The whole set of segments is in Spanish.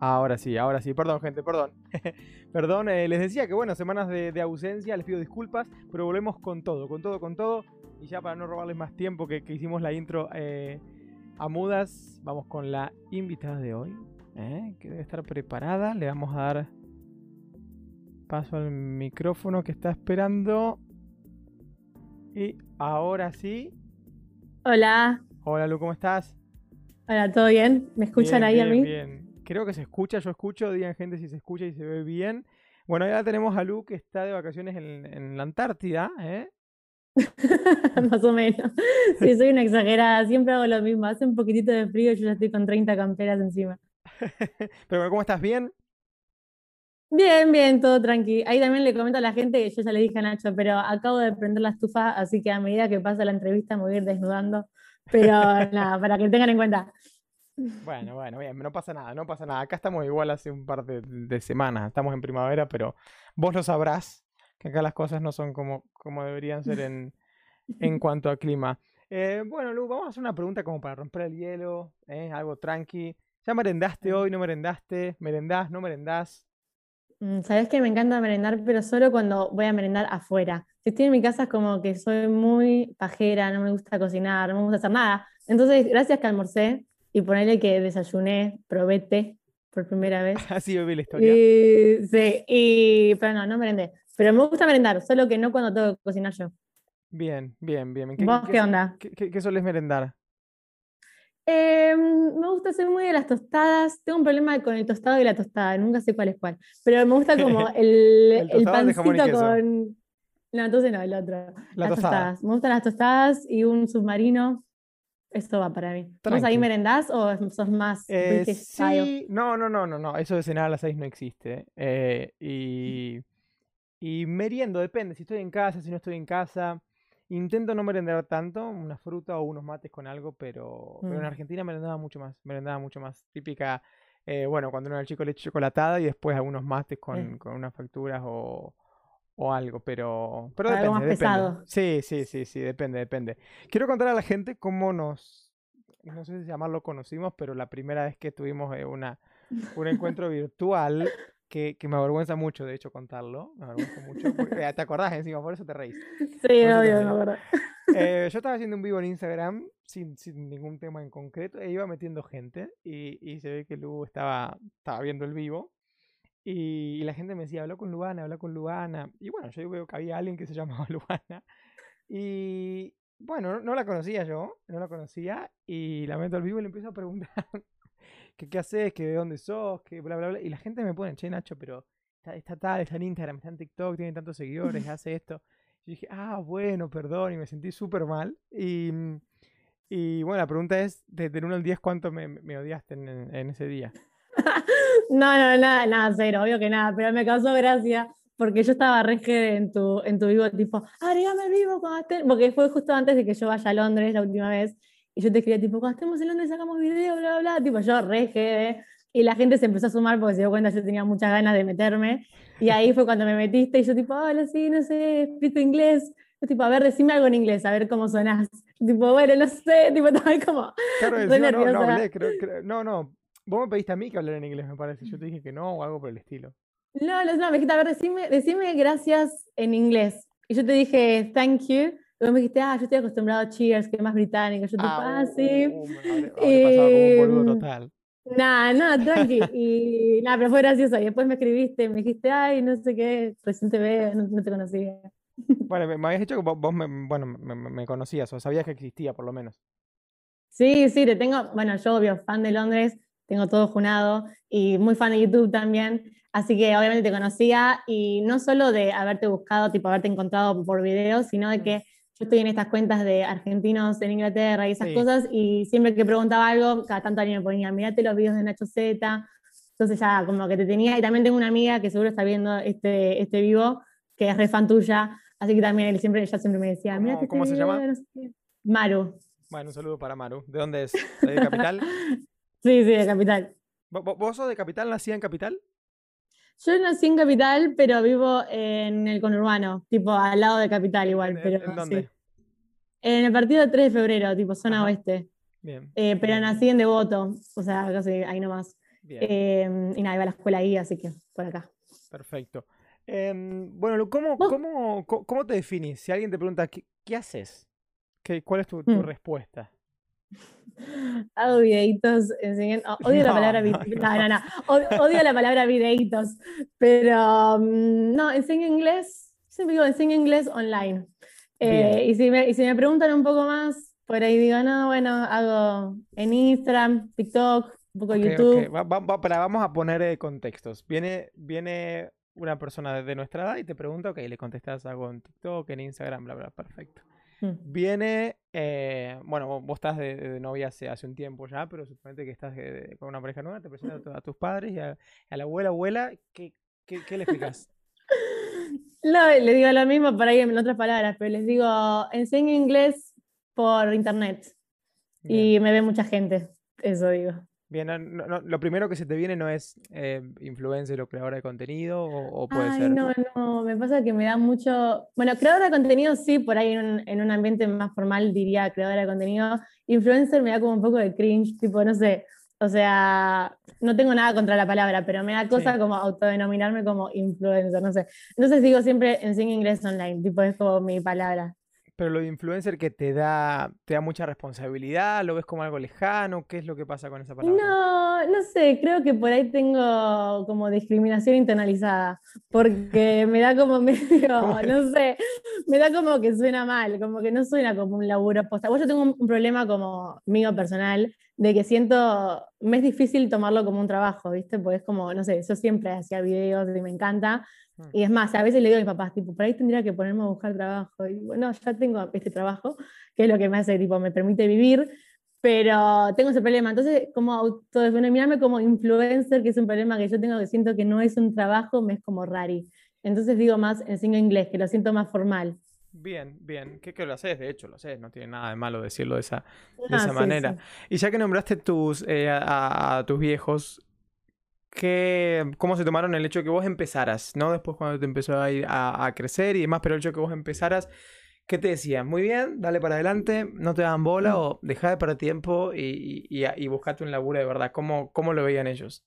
Ahora sí, ahora sí. Perdón, gente, perdón. perdón, eh, les decía que bueno, semanas de, ausencia, les pido disculpas, pero volvemos con todo, con todo, con todo. Y ya para no robarles más tiempo que, hicimos la intro eh, a mudas, vamos con la invitada de hoy, eh, que debe estar preparada. Le vamos a dar paso al micrófono que está esperando. Y ahora sí. Hola. Hola, Lu, ¿cómo estás? Hola, ¿todo bien? ¿Me escuchan ahí a mí? Bien, creo que se escucha, yo escucho, digan gente si se escucha y se ve bien. Bueno, ya tenemos a Lu que está de vacaciones en, la Antártida, ¿eh? Más o menos. Sí, soy una exagerada, siempre hago lo mismo. Hace un poquitito de frío, yo ya estoy con 30 camperas encima. Pero ¿cómo estás? ¿Bien? Bien, bien, todo tranqui. Ahí también le comento a la gente que yo ya le dije a Nacho, pero acabo de prender la estufa, así que a medida que pasa la entrevista me voy a ir desnudando. Pero nada, para que tengan en cuenta. Bueno, bueno, bien, no pasa nada, no pasa nada. Acá estamos igual hace un par de, semanas, estamos en primavera, pero vos lo sabrás, que acá las cosas no son como, como deberían ser en, en cuanto a clima. Eh, bueno, Lu, vamos a hacer una pregunta como para romper el hielo, ¿eh? algo tranqui. ¿Ya merendaste hoy? ¿No merendaste? ¿Merendás? ¿No merendás? Mm, Sabes que me encanta merendar, pero solo cuando voy a merendar afuera. Si estoy en mi casa es como que soy muy pajera, no me gusta cocinar, no me gusta hacer nada. Entonces, gracias que almorcé, y ponerle que desayuné, probé por primera vez. Así bebí la historia. sí, y, pero no, no merendé. Pero me gusta merendar, solo que no cuando tengo que cocinar yo. Bien, bien, bien. ¿Vos qué, onda? ¿Qué, qué, sueles merendar? Em, me gusta ser muy de las tostadas. Tengo un problema con el tostado y la tostada, nunca sé cuál es cuál. Pero me gusta como el, el, pancito con. No, entonces no, el otro. las tostadas. Me gustan las tostadas y un submarino. Esto va para mí. ¿Vos ahí merendás o sos más eh, sí, no, no, no, no, no. Eso de cenar a las seis no existe. Eh, y, y meriendo, depende. Si estoy en casa, si no estoy en casa. Intento no merendar tanto, una fruta o unos mates con algo, pero, pero en mm. Argentina merendaba mucho más. Merendaba mucho más. Típica, eh, bueno, cuando uno era chico leche chocolatada y después algunos mates con, con unas facturas o, o algo, pero, pero depende, más pesado. Sí, sí, sí, sí, depende, depende. Quiero contar a la gente cómo nos, no sé si llamarlo conocimos, pero la primera vez que tuvimos eh, una, un encuentro virtual, que, que, me avergüenza mucho, de hecho, contarlo, me avergüenza mucho, porque, te acordás encima, por eso te reís. Sí, obvio, me acuerdo. Eh, yo estaba haciendo un vivo en Instagram sin, sin, ningún tema en concreto e iba metiendo gente y, y se ve que Lu estaba, estaba viendo el vivo y, la gente me decía, habla con Luana, habla con Luana. Y bueno, yo veo que había alguien que se llamaba Luana. Y bueno, no, la conocía yo, no la conocía. Y la meto al vivo y le empiezo a preguntar que qué haces, que de dónde sos, que bla, bla, bla. Y la gente me pone, che, Nacho, pero está, está tal, está en Instagram, está en TikTok, tiene tantos seguidores, hace esto. Y dije, ah, bueno, perdón, y me sentí súper mal. Y, y bueno, la pregunta es, desde el 1 al 10, ¿cuánto me, me odiaste en, en ese día? No, no, nada, nada, cero, obvio que nada, pero me causó gracia porque yo estaba re en tu, en tu vivo, tipo, agregame el vivo cuando estén, porque fue justo antes de que yo vaya a Londres la última vez, y yo te escribía, tipo, cuando estemos en Londres sacamos video, bla, bla, bla, tipo, yo re y la gente se empezó a sumar porque se dio cuenta yo tenía muchas ganas de meterme, y ahí fue cuando me metiste, y yo tipo, hola, sí, no sé, explico inglés, yo tipo, a ver, decime algo en inglés, a ver cómo sonás. Tipo, bueno, no sé, tipo, estaba como. Claro, no, no, hablé, creo, no, no, Vos me pediste a mí que hablara en inglés, me parece. Yo te dije que no o algo por el estilo. No, no, no, me dijiste, a ver, decime, decime gracias en inglés. Y yo te dije, thank you. Y vos me dijiste, ah, yo estoy acostumbrado a cheers, que es más británico. Yo te ah, ah, sí. Uh, me como un total. Nada, nada, tranqui. Y nada, pero fue gracioso. Y después me escribiste, me dijiste, ay, no sé qué, recién te veo, no, te conocía. Bueno, me, habías dicho que vos, me, bueno, me, me, conocías o sabías que existía, por lo menos. Sí, sí, te tengo, bueno, yo obvio, fan de Londres, tengo todo junado y muy fan de YouTube también. Así que obviamente te conocía y no solo de haberte buscado, tipo haberte encontrado por videos, sino de que yo estoy en estas cuentas de argentinos en Inglaterra y esas cosas y siempre que preguntaba algo, cada tanto alguien me ponía, mirate los videos de Nacho Z. Entonces ya como que te tenía y también tengo una amiga que seguro está viendo este, este vivo, que es re fan tuya, así que también él siempre, ella siempre me decía, ¿Cómo, este ¿cómo se llama? Maru. Bueno, un saludo para Maru. ¿De dónde es? ¿De Capital? Sí, sí, de Capital. ¿Vos sos de Capital? ¿Nacida en Capital? Yo nací en Capital, pero vivo en el conurbano, tipo al lado de Capital igual. ¿En, pero, ¿en dónde? En el partido 3 de febrero, tipo zona oeste. Bien. Eh, pero nací en Devoto, o sea, casi ahí nomás. Bien. Eh, nada, iba a la escuela ahí, así que por acá. Perfecto. Em, bueno, ¿cómo, cómo, cómo, te defines? Si alguien te pregunta, ¿qué, qué haces? ¿Qué, ¿Cuál es tu, tu mm. respuesta? Hago videitos, odio la palabra videitos, no, no, no, odio, la palabra videitos, pero mm, no, enseño inglés, siempre digo, enseño inglés online. Eh, y, si me, y si me preguntan un poco más, por ahí digo, no, bueno, hago en Instagram, TikTok, un poco YouTube. vamos a poner eh, contextos. Viene, viene una persona de nuestra edad y te pregunta, ok, le contestas algo en TikTok, en Instagram, bla, bla, perfecto. Mm. Viene, eh, bueno, vos estás de, novia hace, hace un tiempo ya, pero suponete que estás con una pareja nueva, te presentas a, tus padres y a, la abuela, abuela, ¿qué, qué, qué le explicas? No, le digo lo mismo para ir en otras palabras, pero les digo, enseño inglés por internet y me ve mucha gente, eso digo. Bien, lo primero que se te viene no es eh, influencer o creadora de contenido, o, puede Ay, ser. No, no, me pasa que me da mucho. Bueno, creadora de contenido sí, por ahí en un, en un, ambiente más formal diría creadora de contenido. Influencer me da como un poco de cringe, tipo, no sé. O sea, no tengo nada contra la palabra, pero me da cosa como autodenominarme como influencer, no sé. Entonces digo siempre enseño inglés online, tipo, es como mi palabra. Pero lo de influencer que te da, te da mucha responsabilidad, lo ves como algo lejano, ¿qué es lo que pasa con esa palabra? No, no sé, creo que por ahí tengo como discriminación internalizada, porque me da como medio, no sé, me da como que suena mal, como que no suena como un laburo posta. Yo tengo un problema como mío personal, de que siento, me es difícil tomarlo como un trabajo, ¿viste? Porque es como, no sé, yo siempre hacía videos y me encanta. Y es más, a veces le digo a mis papás, tipo, por ahí tendría que ponerme a buscar trabajo. Y bueno, ya tengo este trabajo, que es lo que me hace, tipo, me permite vivir, pero tengo ese problema. Entonces, como autodenominarme como influencer, que es un problema que yo tengo, que siento que no es un trabajo, me es como rari. Entonces digo más, enseño inglés, que lo siento más formal. Bien, bien. ¿Qué que lo haces? De hecho, lo haces. No tiene nada de malo decirlo de esa, de ah, esa manera. Y ya que nombraste tus, eh, a, tus viejos, cómo se tomaron el hecho de que vos empezaras, ¿no? Después cuando te empezó a, ir a, crecer y demás, pero el hecho de que vos empezaras, ¿qué te decían? Muy bien, dale para adelante, no te dan bola mm. o deja de perder tiempo y, y, buscate un laburo de verdad. ¿Cómo, ¿Cómo lo veían ellos?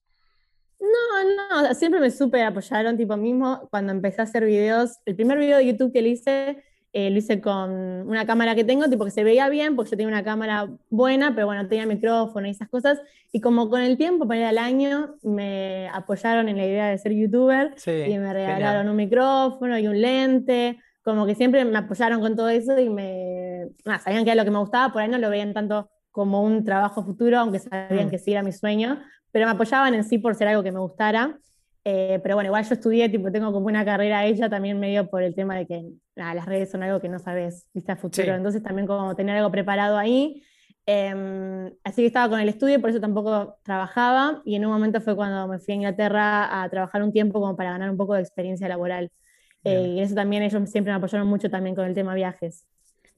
No, no, siempre me supe apoyaron, tipo mismo, cuando empecé a hacer videos, el primer video de YouTube que le hice eh, lo hice con una cámara que tengo, tipo que se veía bien, porque yo tenía una cámara buena, pero bueno, tenía micrófono y esas cosas. Y como con el tiempo, para ir al año, me apoyaron en la idea de ser youtuber y me regalaron un micrófono y un lente. Como que siempre me apoyaron con todo eso y me. sabían que era lo que me gustaba, por ahí no lo veían tanto como un trabajo futuro, aunque sabían mm. que sí era mi sueño, pero me apoyaban en sí por ser algo que me gustara. Eh, pero bueno, igual yo estudié, tipo, tengo como una carrera ella también medio por el tema de que las redes son algo que no sabes, viste a futuro. Entonces también como tener algo preparado ahí. Em, así que estaba con el estudio, por eso tampoco trabajaba. Y en un momento fue cuando me fui a Inglaterra a trabajar un tiempo como para ganar un poco de experiencia laboral. Eh, y eso también ellos siempre me apoyaron mucho también con el tema viajes.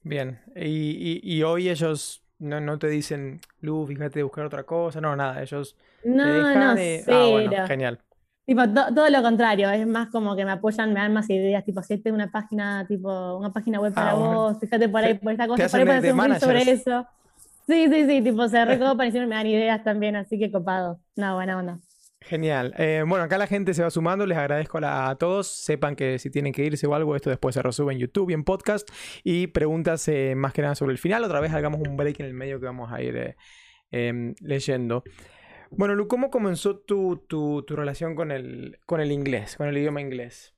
Bien, y, y, hoy ellos no, no, te dicen, Lu, fíjate de buscar otra cosa, no, nada, ellos no, te dejan no, Ah, bueno, genial. Tipo, todo lo contrario, es más como que me apoyan, me dan más ideas, tipo, si una página, tipo, una página web para ah, vos, fíjate por ahí, por esta cosa, por ahí puedes hacer un sobre eso. Sí, sí, sí, tipo, se recopan y siempre me dan ideas también, así que copado. No, buena onda. Genial. Eh, bueno, acá la gente se va sumando, les agradezco a, todos. Sepan que si tienen que irse o algo, esto después se resube en YouTube y en podcast. Y preguntas eh, más que nada sobre el final. Otra vez hagamos un break en el medio que vamos a ir eh, em, leyendo. Bueno, Lu, ¿cómo comenzó tu, tu, tu, relación con el, con el inglés, con el idioma inglés?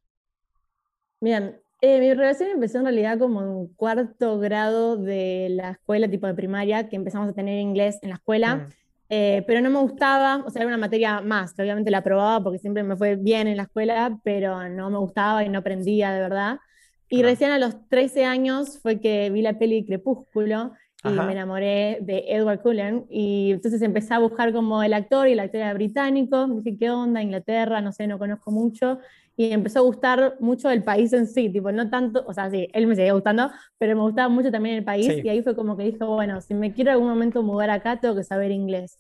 Bien, eh, mi relación empezó en realidad como en cuarto grado de la escuela, tipo de primaria, que empezamos a tener inglés en la escuela, mm. eh, pero no me gustaba, o sea, era una materia más, que obviamente la aprobaba porque siempre me fue bien en la escuela, pero no me gustaba y no aprendía de verdad. Y recién a los 13 años fue que vi la peli Crepúsculo y me enamoré de Edward Cullen y entonces empecé a buscar como el actor y el actor era británico, dije, ¿qué onda? Inglaterra, no sé, no conozco mucho y empezó a gustar mucho el país en sí, tipo, no tanto, o sea, sí, él me seguía gustando, pero me gustaba mucho también el país y ahí fue como que dije, bueno, si me quiero algún momento mudar acá, tengo que saber inglés.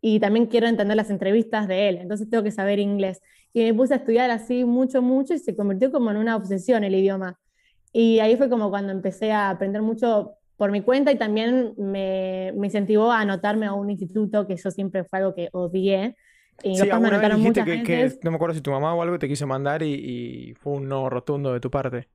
Y también quiero entender las entrevistas de él, entonces tengo que saber inglés. Y me puse a estudiar así mucho, mucho y se convirtió como en una obsesión el idioma. Y ahí fue como cuando empecé a aprender mucho por mi cuenta y también me, me, incentivó a anotarme a un instituto, que yo siempre fue algo que odié. Y Sí, me anotaron muchas que, que- veces. no me acuerdo si tu mamá o algo te quiso mandar y, y fue un no rotundo de tu parte.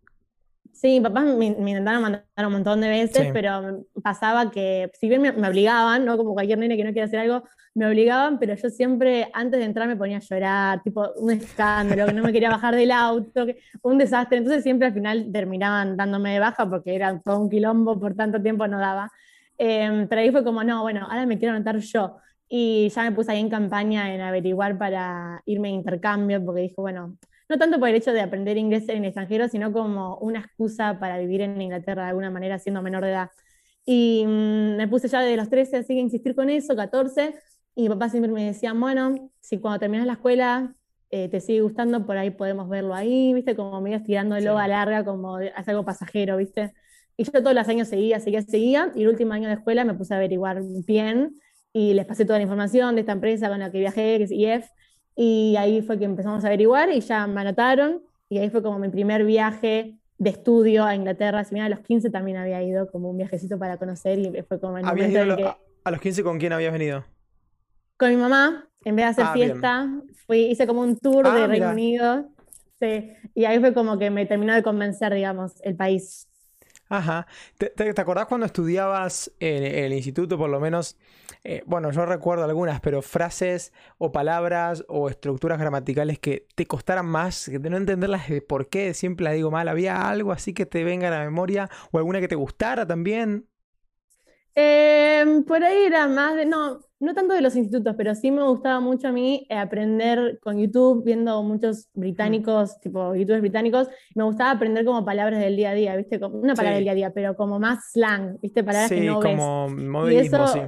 Sí, papás me, me intentaron mandar un montón de veces, Sí. pero pasaba que, si bien me, me obligaban, ¿no? Como cualquier nene que no quiere hacer algo, me obligaban, pero yo siempre, antes de entrar, me ponía a llorar, tipo, un escándalo, que no me quería bajar del auto, que- un desastre. Entonces siempre al final terminaban dándome de baja porque era todo un quilombo, por tanto tiempo no daba. Eh, pero ahí fue como, no, bueno, ahora me quiero anotar yo. Y ya me puse ahí en campaña en averiguar para irme de intercambio, porque dije, bueno, no tanto por el hecho de aprender inglés en el extranjero, sino como una excusa para vivir en Inglaterra de alguna manera siendo menor de edad. Y mm, me puse ya desde los 13, así que insistir con eso, 14, y mi papá siempre me decía, bueno, si cuando terminas la escuela eh, te sigue gustando, por ahí podemos verlo ahí, ¿viste? Como medio estirándolo Sí. a larga, como hace algo pasajero, ¿viste? Y yo todos los años seguía, seguía, seguía, y el último año de escuela me puse a averiguar bien, y les pasé toda la información de esta empresa con la que viajé, que es IF, y ahí fue que empezamos a averiguar y ya me anotaron. Y ahí fue como mi primer viaje de estudio a Inglaterra. Si bien a los 15 también había ido como un viajecito para conocer y fue como el ¿Habías momento ido en lo- que a- a los 15 con quién habías venido? con mi mamá, en vez de hacer Ah, bien. fiesta, fui, hice como un tour Ah, de Reino mira. Unido. Sí, y ahí fue como que me terminó de convencer, digamos, el país. Ajá. ¿Te, te, te acordás cuando estudiabas en el instituto, por lo menos? Eh, bueno, yo recuerdo algunas, pero frases o palabras o estructuras gramaticales que te costaran más, que de no entenderlas de por qué siempre la digo mal. ¿Había algo así que te venga a la memoria? ¿O alguna que te gustara también? Eh, por ahí era más de, no, no tanto de los institutos, pero sí me gustaba mucho a mí eh, aprender con YouTube, viendo muchos británicos, tipo youtubers británicos, me gustaba aprender como palabras del día a día, ¿viste? Como, una palabra Sí. del día a día, pero como más slang, ¿viste? Palabras que Sí, no ves. como modismo, eso- sí.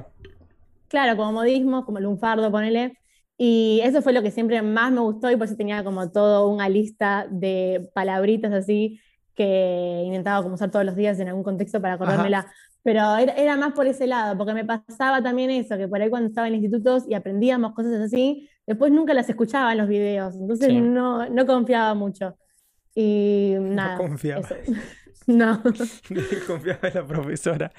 Claro, como modismo, como lunfardo, ponele. Y eso fue lo que siempre más me gustó y por eso tenía como toda una lista de palabritas así que intentaba como usar todos los días en algún contexto para acordármela. Pero era, era más por ese lado, porque me pasaba también eso, que por ahí cuando estaba en institutos y aprendíamos cosas así, después nunca las escuchaba en los videos, entonces Sí. no, no confiaba mucho. Y nada, confiaba. eso. No. Confiaba en la profesora.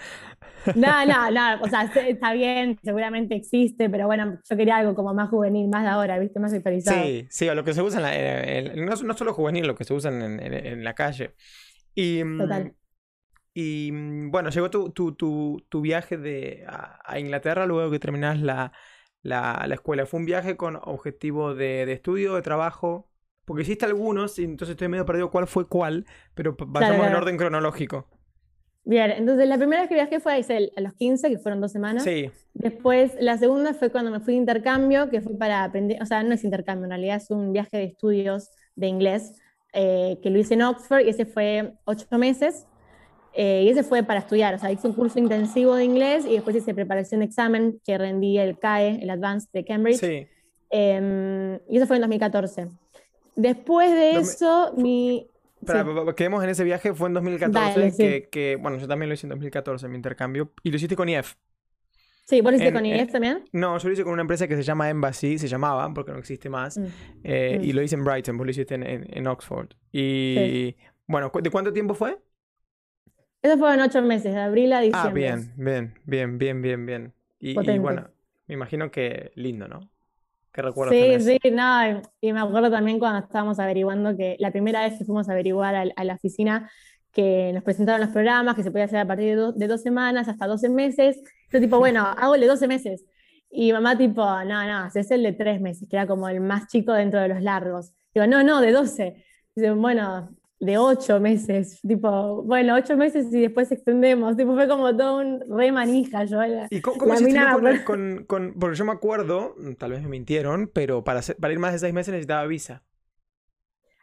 No, no, no, o sea, se- está bien, seguramente existe, pero bueno, yo quería algo como más juvenil, más de ahora, ¿viste? Más actualizado. Sí, sí, o lo que se usa en la- en- en- no, no solo juvenil, lo que se usa en, la calle. Y, mm, Total. y mm, bueno, llegó tu, tu, tu, tu viaje de, a, a Inglaterra luego que terminás la, la, la escuela. ¿Fue un viaje con objetivo de, de estudio, de trabajo? Porque hiciste algunos, y entonces estoy medio perdido cuál fue cuál, pero vayamos en claro. orden cronológico. Bien, entonces la primera vez que viajé fue a a los 15, que fueron dos semanas. Sí, Después, la segunda fue cuando me fui de intercambio, que fue para aprender, o sea, no es intercambio, en realidad es un viaje de estudios de inglés, eh, que lo hice en Oxford, y ese fue ocho meses, eh, y ese fue para estudiar, o sea, hice un curso intensivo de inglés y después hice preparación de examen, que rendí el CAE, el Advanced de Cambridge, sí. em, y eso fue en 2014. Después de No eso, mi... Sí. quedemos en ese viaje, fue en 2014, Dale, sí. que, que, bueno, yo también lo hice en 2014, mi intercambio, y lo hiciste con IEF. Sí, ¿vos lo hiciste En- con en- inglés también? No, yo lo hice con una empresa que se llama Embassy, se llamaba, porque no existe más, Mm. eh, Mm. y lo hice en Brighton, vos lo hiciste en, en- en Oxford. Y bueno, ¿cu- ¿de cuánto tiempo fue? Esos fueron ocho meses, de abril a Ah, diciembre. bien, bien, bien, bien, bien, bien. Y, bueno, me imagino que lindo, ¿no? ¿Qué recuerdos Sí, tenés? sí, no, y- me acuerdo también cuando estábamos averiguando que la primera vez que fuimos a averiguar a, la oficina, que nos presentaron los programas, que se podía hacer a partir de, do- de dos semanas hasta 12 meses. Yo tipo, bueno, hago el de 12 meses. Y mamá tipo, no, no, haces el de tres meses, que era como el más chico dentro de los largos. Digo, no, no, de 12. Dicen, bueno, de 8 meses. Tipo, bueno, 8 meses y después extendemos. Tipo, fue como todo un re manija. Yo, la- ¿Y cómo, cómo La hiciste mina con, el- con- con- Porque yo me acuerdo, tal vez me mintieron, pero para, para ir más de seis meses necesitaba visa.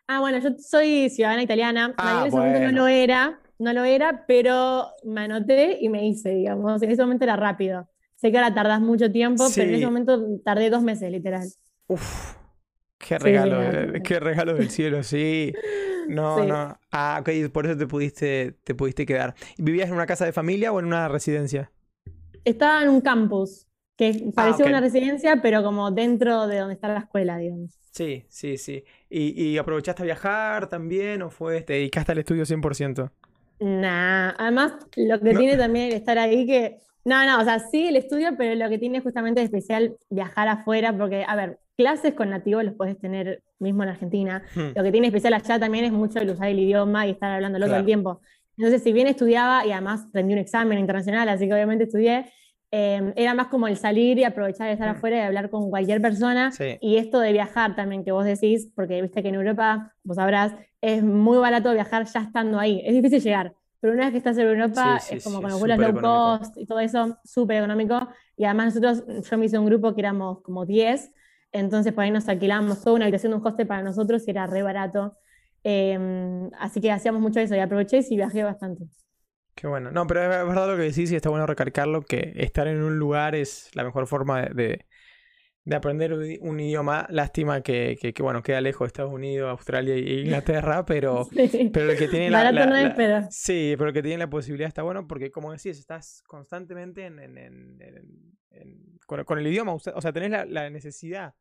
Ah, bueno, yo soy ciudadana italiana. Ah, en ese momento no bueno. lo era, no lo era, pero me anoté y me hice, digamos. En ese momento era rápido. Sé que ahora tardás mucho tiempo, pero en Sí. ese momento tardé dos meses, literal. Uf, qué regalo, sí, qué regalo del cielo, sí. No, Sí. no. Ah, ok, por eso te pudiste, te pudiste quedar. ¿Y ¿Vivías en una casa de familia o en una residencia? Estaba en un campus que parecía ok. una residencia, pero como dentro de donde está la escuela, digamos. Sí, sí, sí. ¿Y, y aprovechaste a viajar también o fue, te dedicaste al estudio 100%? Nah, además lo que No. tiene también el estar ahí que, no, no, o sea, sí el estudio, pero lo que tiene justamente especial viajar afuera, porque, a ver, clases con nativos los puedes tener mismo en Argentina. Hmm. Lo que tiene especial allá también es mucho el usar el idioma y estar hablándolo todo Claro. el tiempo. Entonces, si bien estudiaba y además rendí un examen internacional, así que obviamente estudié, eh, era más como el salir y aprovechar de estar Mm. afuera y hablar con cualquier persona. Sí. Y esto de viajar también, que vos decís, porque viste que en Europa, vos sabrás, es muy barato viajar ya estando ahí. Es difícil llegar, pero una vez que estás en Europa, Sí, sí, es como sí, con los vuelos low económico. cost y todo eso, súper económico. Y además nosotros, yo me hice un grupo que éramos como 10, entonces por ahí nos alquilábamos toda una habitación de un hostel para nosotros y era re barato. Eh, así que hacíamos mucho eso y aproveché y viajé bastante. Qué bueno. No, pero es verdad lo que decís y está bueno recalcarlo, que estar en un lugar es la mejor forma de- de aprender un idioma. Lástima que, que, que, bueno, queda lejos de Estados Unidos, Australia e Inglaterra, pero, Sí. pero el que tiene la, la- no la- Sí, pero el que tiene la posibilidad está bueno porque, como decís, estás constantemente en, en- con, con el idioma, o sea, tenés la, la necesidad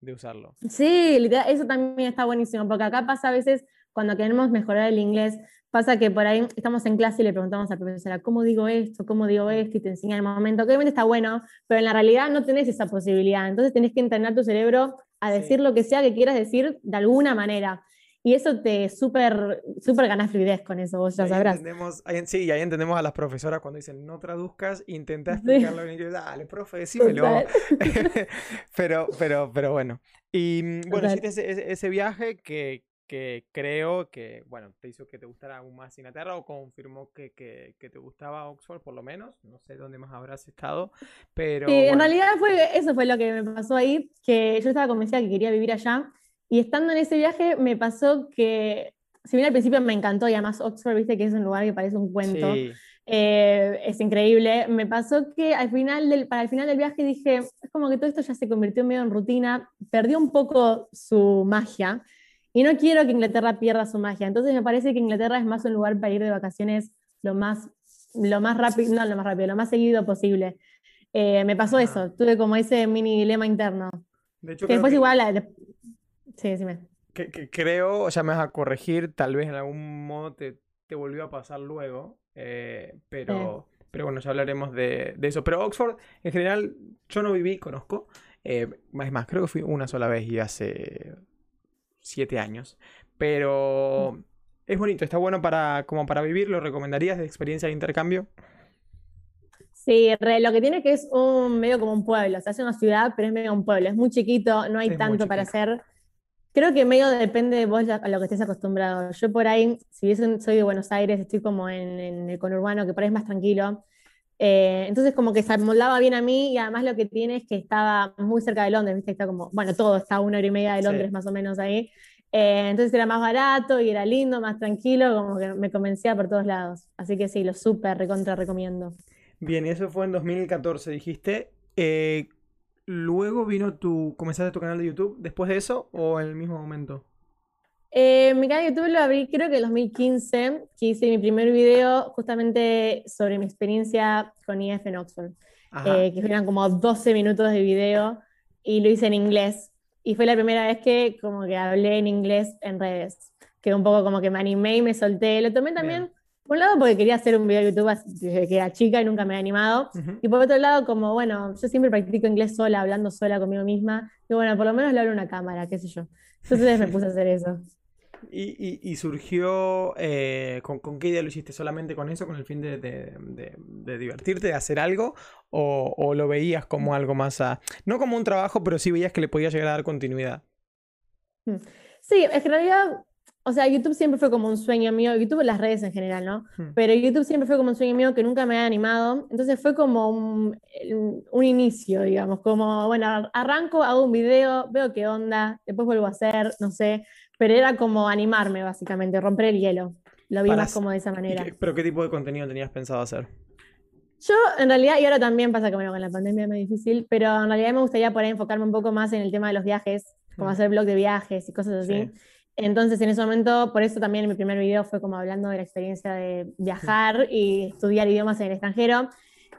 de usarlo. Sí, eso también está buenísimo, porque acá pasa a veces cuando queremos mejorar el inglés, pasa que por ahí estamos en clase y le preguntamos a la profesora, ¿cómo digo esto? ¿Cómo digo esto? Y te enseña el momento, que obviamente está bueno, pero en la realidad no tenés esa posibilidad, entonces tenés que entrenar tu cerebro a Sí. decir lo que sea que quieras decir de alguna manera. Y eso te súper, súper ganas fluidez con eso, vos ya Ahí sabrás. entendemos, ahí- sí, y ahí entendemos a las profesoras cuando dicen no traduzcas, intenta Sí. explicarlo en inglés. Dale, profe, decímelo. Pero, pero, pero bueno. Y mm, bueno, Total. hiciste ese, ese- ese viaje que, que creo que, bueno, te hizo que te gustara aún más Inglaterra o confirmó que, que, que te gustaba Oxford, por lo menos. No sé dónde más habrás estado, pero. Sí, en bueno, realidad fue, eso fue lo que me pasó ahí, que yo estaba convencida que quería vivir allá, y estando en ese viaje me pasó que, si bien al principio me encantó, y además Oxford, viste que es un lugar que parece un cuento, sí, eh, es increíble, me pasó que al final del, para el final del viaje dije, es como que todo esto ya se convirtió medio en rutina, perdió un poco su magia, y no quiero que Inglaterra pierda su magia, entonces me parece que Inglaterra es más un lugar para ir de vacaciones lo más, lo más rápido, no lo más rápido, lo más seguido posible. Eh, me pasó Ajá. eso, tuve como ese mini dilema interno. de hecho, Que después que- igual... la- de- Sí, decime. que, que creo, ya me vas a corregir, tal vez en algún modo te, te volvió a pasar luego, eh, pero, pero bueno, ya hablaremos de, de eso. Pero Oxford, en general, yo no viví, conozco, eh, es más, creo que fui una sola vez y hace siete años, pero es bonito, está bueno para, como para vivir, ¿lo recomendarías de experiencia de intercambio? Sí, re, lo que tiene que es un medio como un pueblo, o sea, es una ciudad, pero es medio un pueblo, es muy chiquito, no hay Es tanto para hacer. Creo que medio depende de vos a lo que estés acostumbrado. Yo por ahí, si bien soy de Buenos Aires, estoy como en, en el conurbano, que por ahí es más tranquilo. Eh, entonces como que se amoldaba bien a mí y además lo que tiene es que estaba muy cerca de Londres, ¿viste? Está como, bueno, todo está a una hora y media de Sí. Londres más o menos ahí. Eh, entonces era más barato y era lindo, más tranquilo, como que me convencía por todos lados. Así que sí, lo súper recontra recomiendo. Bien, y eso fue en 2014, dijiste. Eh, luego vino tu, comenzaste tu canal de YouTube, después de eso o en el mismo momento. Eh, mi canal de YouTube lo abrí creo que en 2015, que hice mi primer video justamente sobre mi experiencia con IF en Oxford, eh, que eran como 12 minutos de video y lo hice en inglés. Y fue la primera vez que como que hablé en inglés en redes, que un poco como que me animé y me solté. Lo tomé también, Bien. por un lado porque quería hacer un video de YouTube desde que era chica y nunca me había animado. Ujú. Y por otro lado, como bueno, yo siempre practico inglés sola, hablando sola conmigo misma, y bueno, por lo menos le hablo a una cámara, qué sé yo. Entonces me puse a hacer eso. Y, y- y surgió, eh, ¿con, con qué idea lo hiciste? ¿Solamente con eso, con el fin de, de- de- de divertirte, de hacer algo? O, o lo veías como algo más a... No como un trabajo, pero sí veías que le podía llegar a dar continuidad? Sí, es que en realidad, o sea, YouTube siempre fue como un sueño mío, YouTube las redes en general, ¿no? Hmm. Pero YouTube siempre fue como un sueño mío que nunca me había animado, entonces fue como un, un inicio, digamos, como, bueno, arranco, hago un video, veo qué onda, después vuelvo a hacer, no sé, pero era como animarme básicamente, romper el hielo, lo vi Para más como de esa ¿Y manera. qué- ¿Pero qué tipo de contenido tenías pensado hacer? Yo, en realidad, y ahora también pasa que, bueno, con la pandemia es muy difícil, pero en realidad me gustaría por ahí enfocarme un poco más en el tema de los viajes, como Mm. hacer blog de viajes y cosas así. Sí. Entonces, en ese momento, por eso también mi primer video fue como hablando de la experiencia de viajar y estudiar idiomas en el extranjero.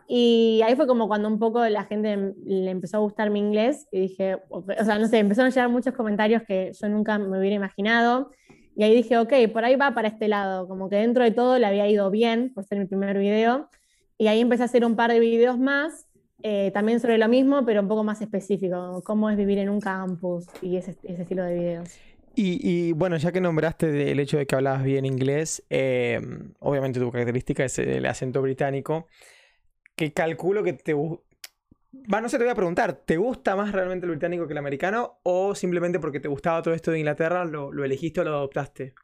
Y ahí fue como cuando un poco la gente le empezó a gustar mi inglés y dije, o sea, no sé, empezaron a llegar muchos comentarios que yo nunca me hubiera imaginado. Y ahí dije, ok, por ahí va para este lado, como que dentro de todo le había ido bien por ser mi primer video. Y ahí empecé a hacer un par de videos más eh, también sobre lo mismo, pero un poco más específico, cómo es vivir en un campus y ese, ese estilo de videos. Y, y, bueno, ya que nombraste el hecho de que hablabas bien inglés, eh, obviamente tu característica es el acento británico, que calculo que te... Va, no sé, te voy a preguntar, ¿te gusta más realmente el británico que el americano o simplemente porque te gustaba todo esto de Inglaterra lo, lo elegiste o lo adoptaste?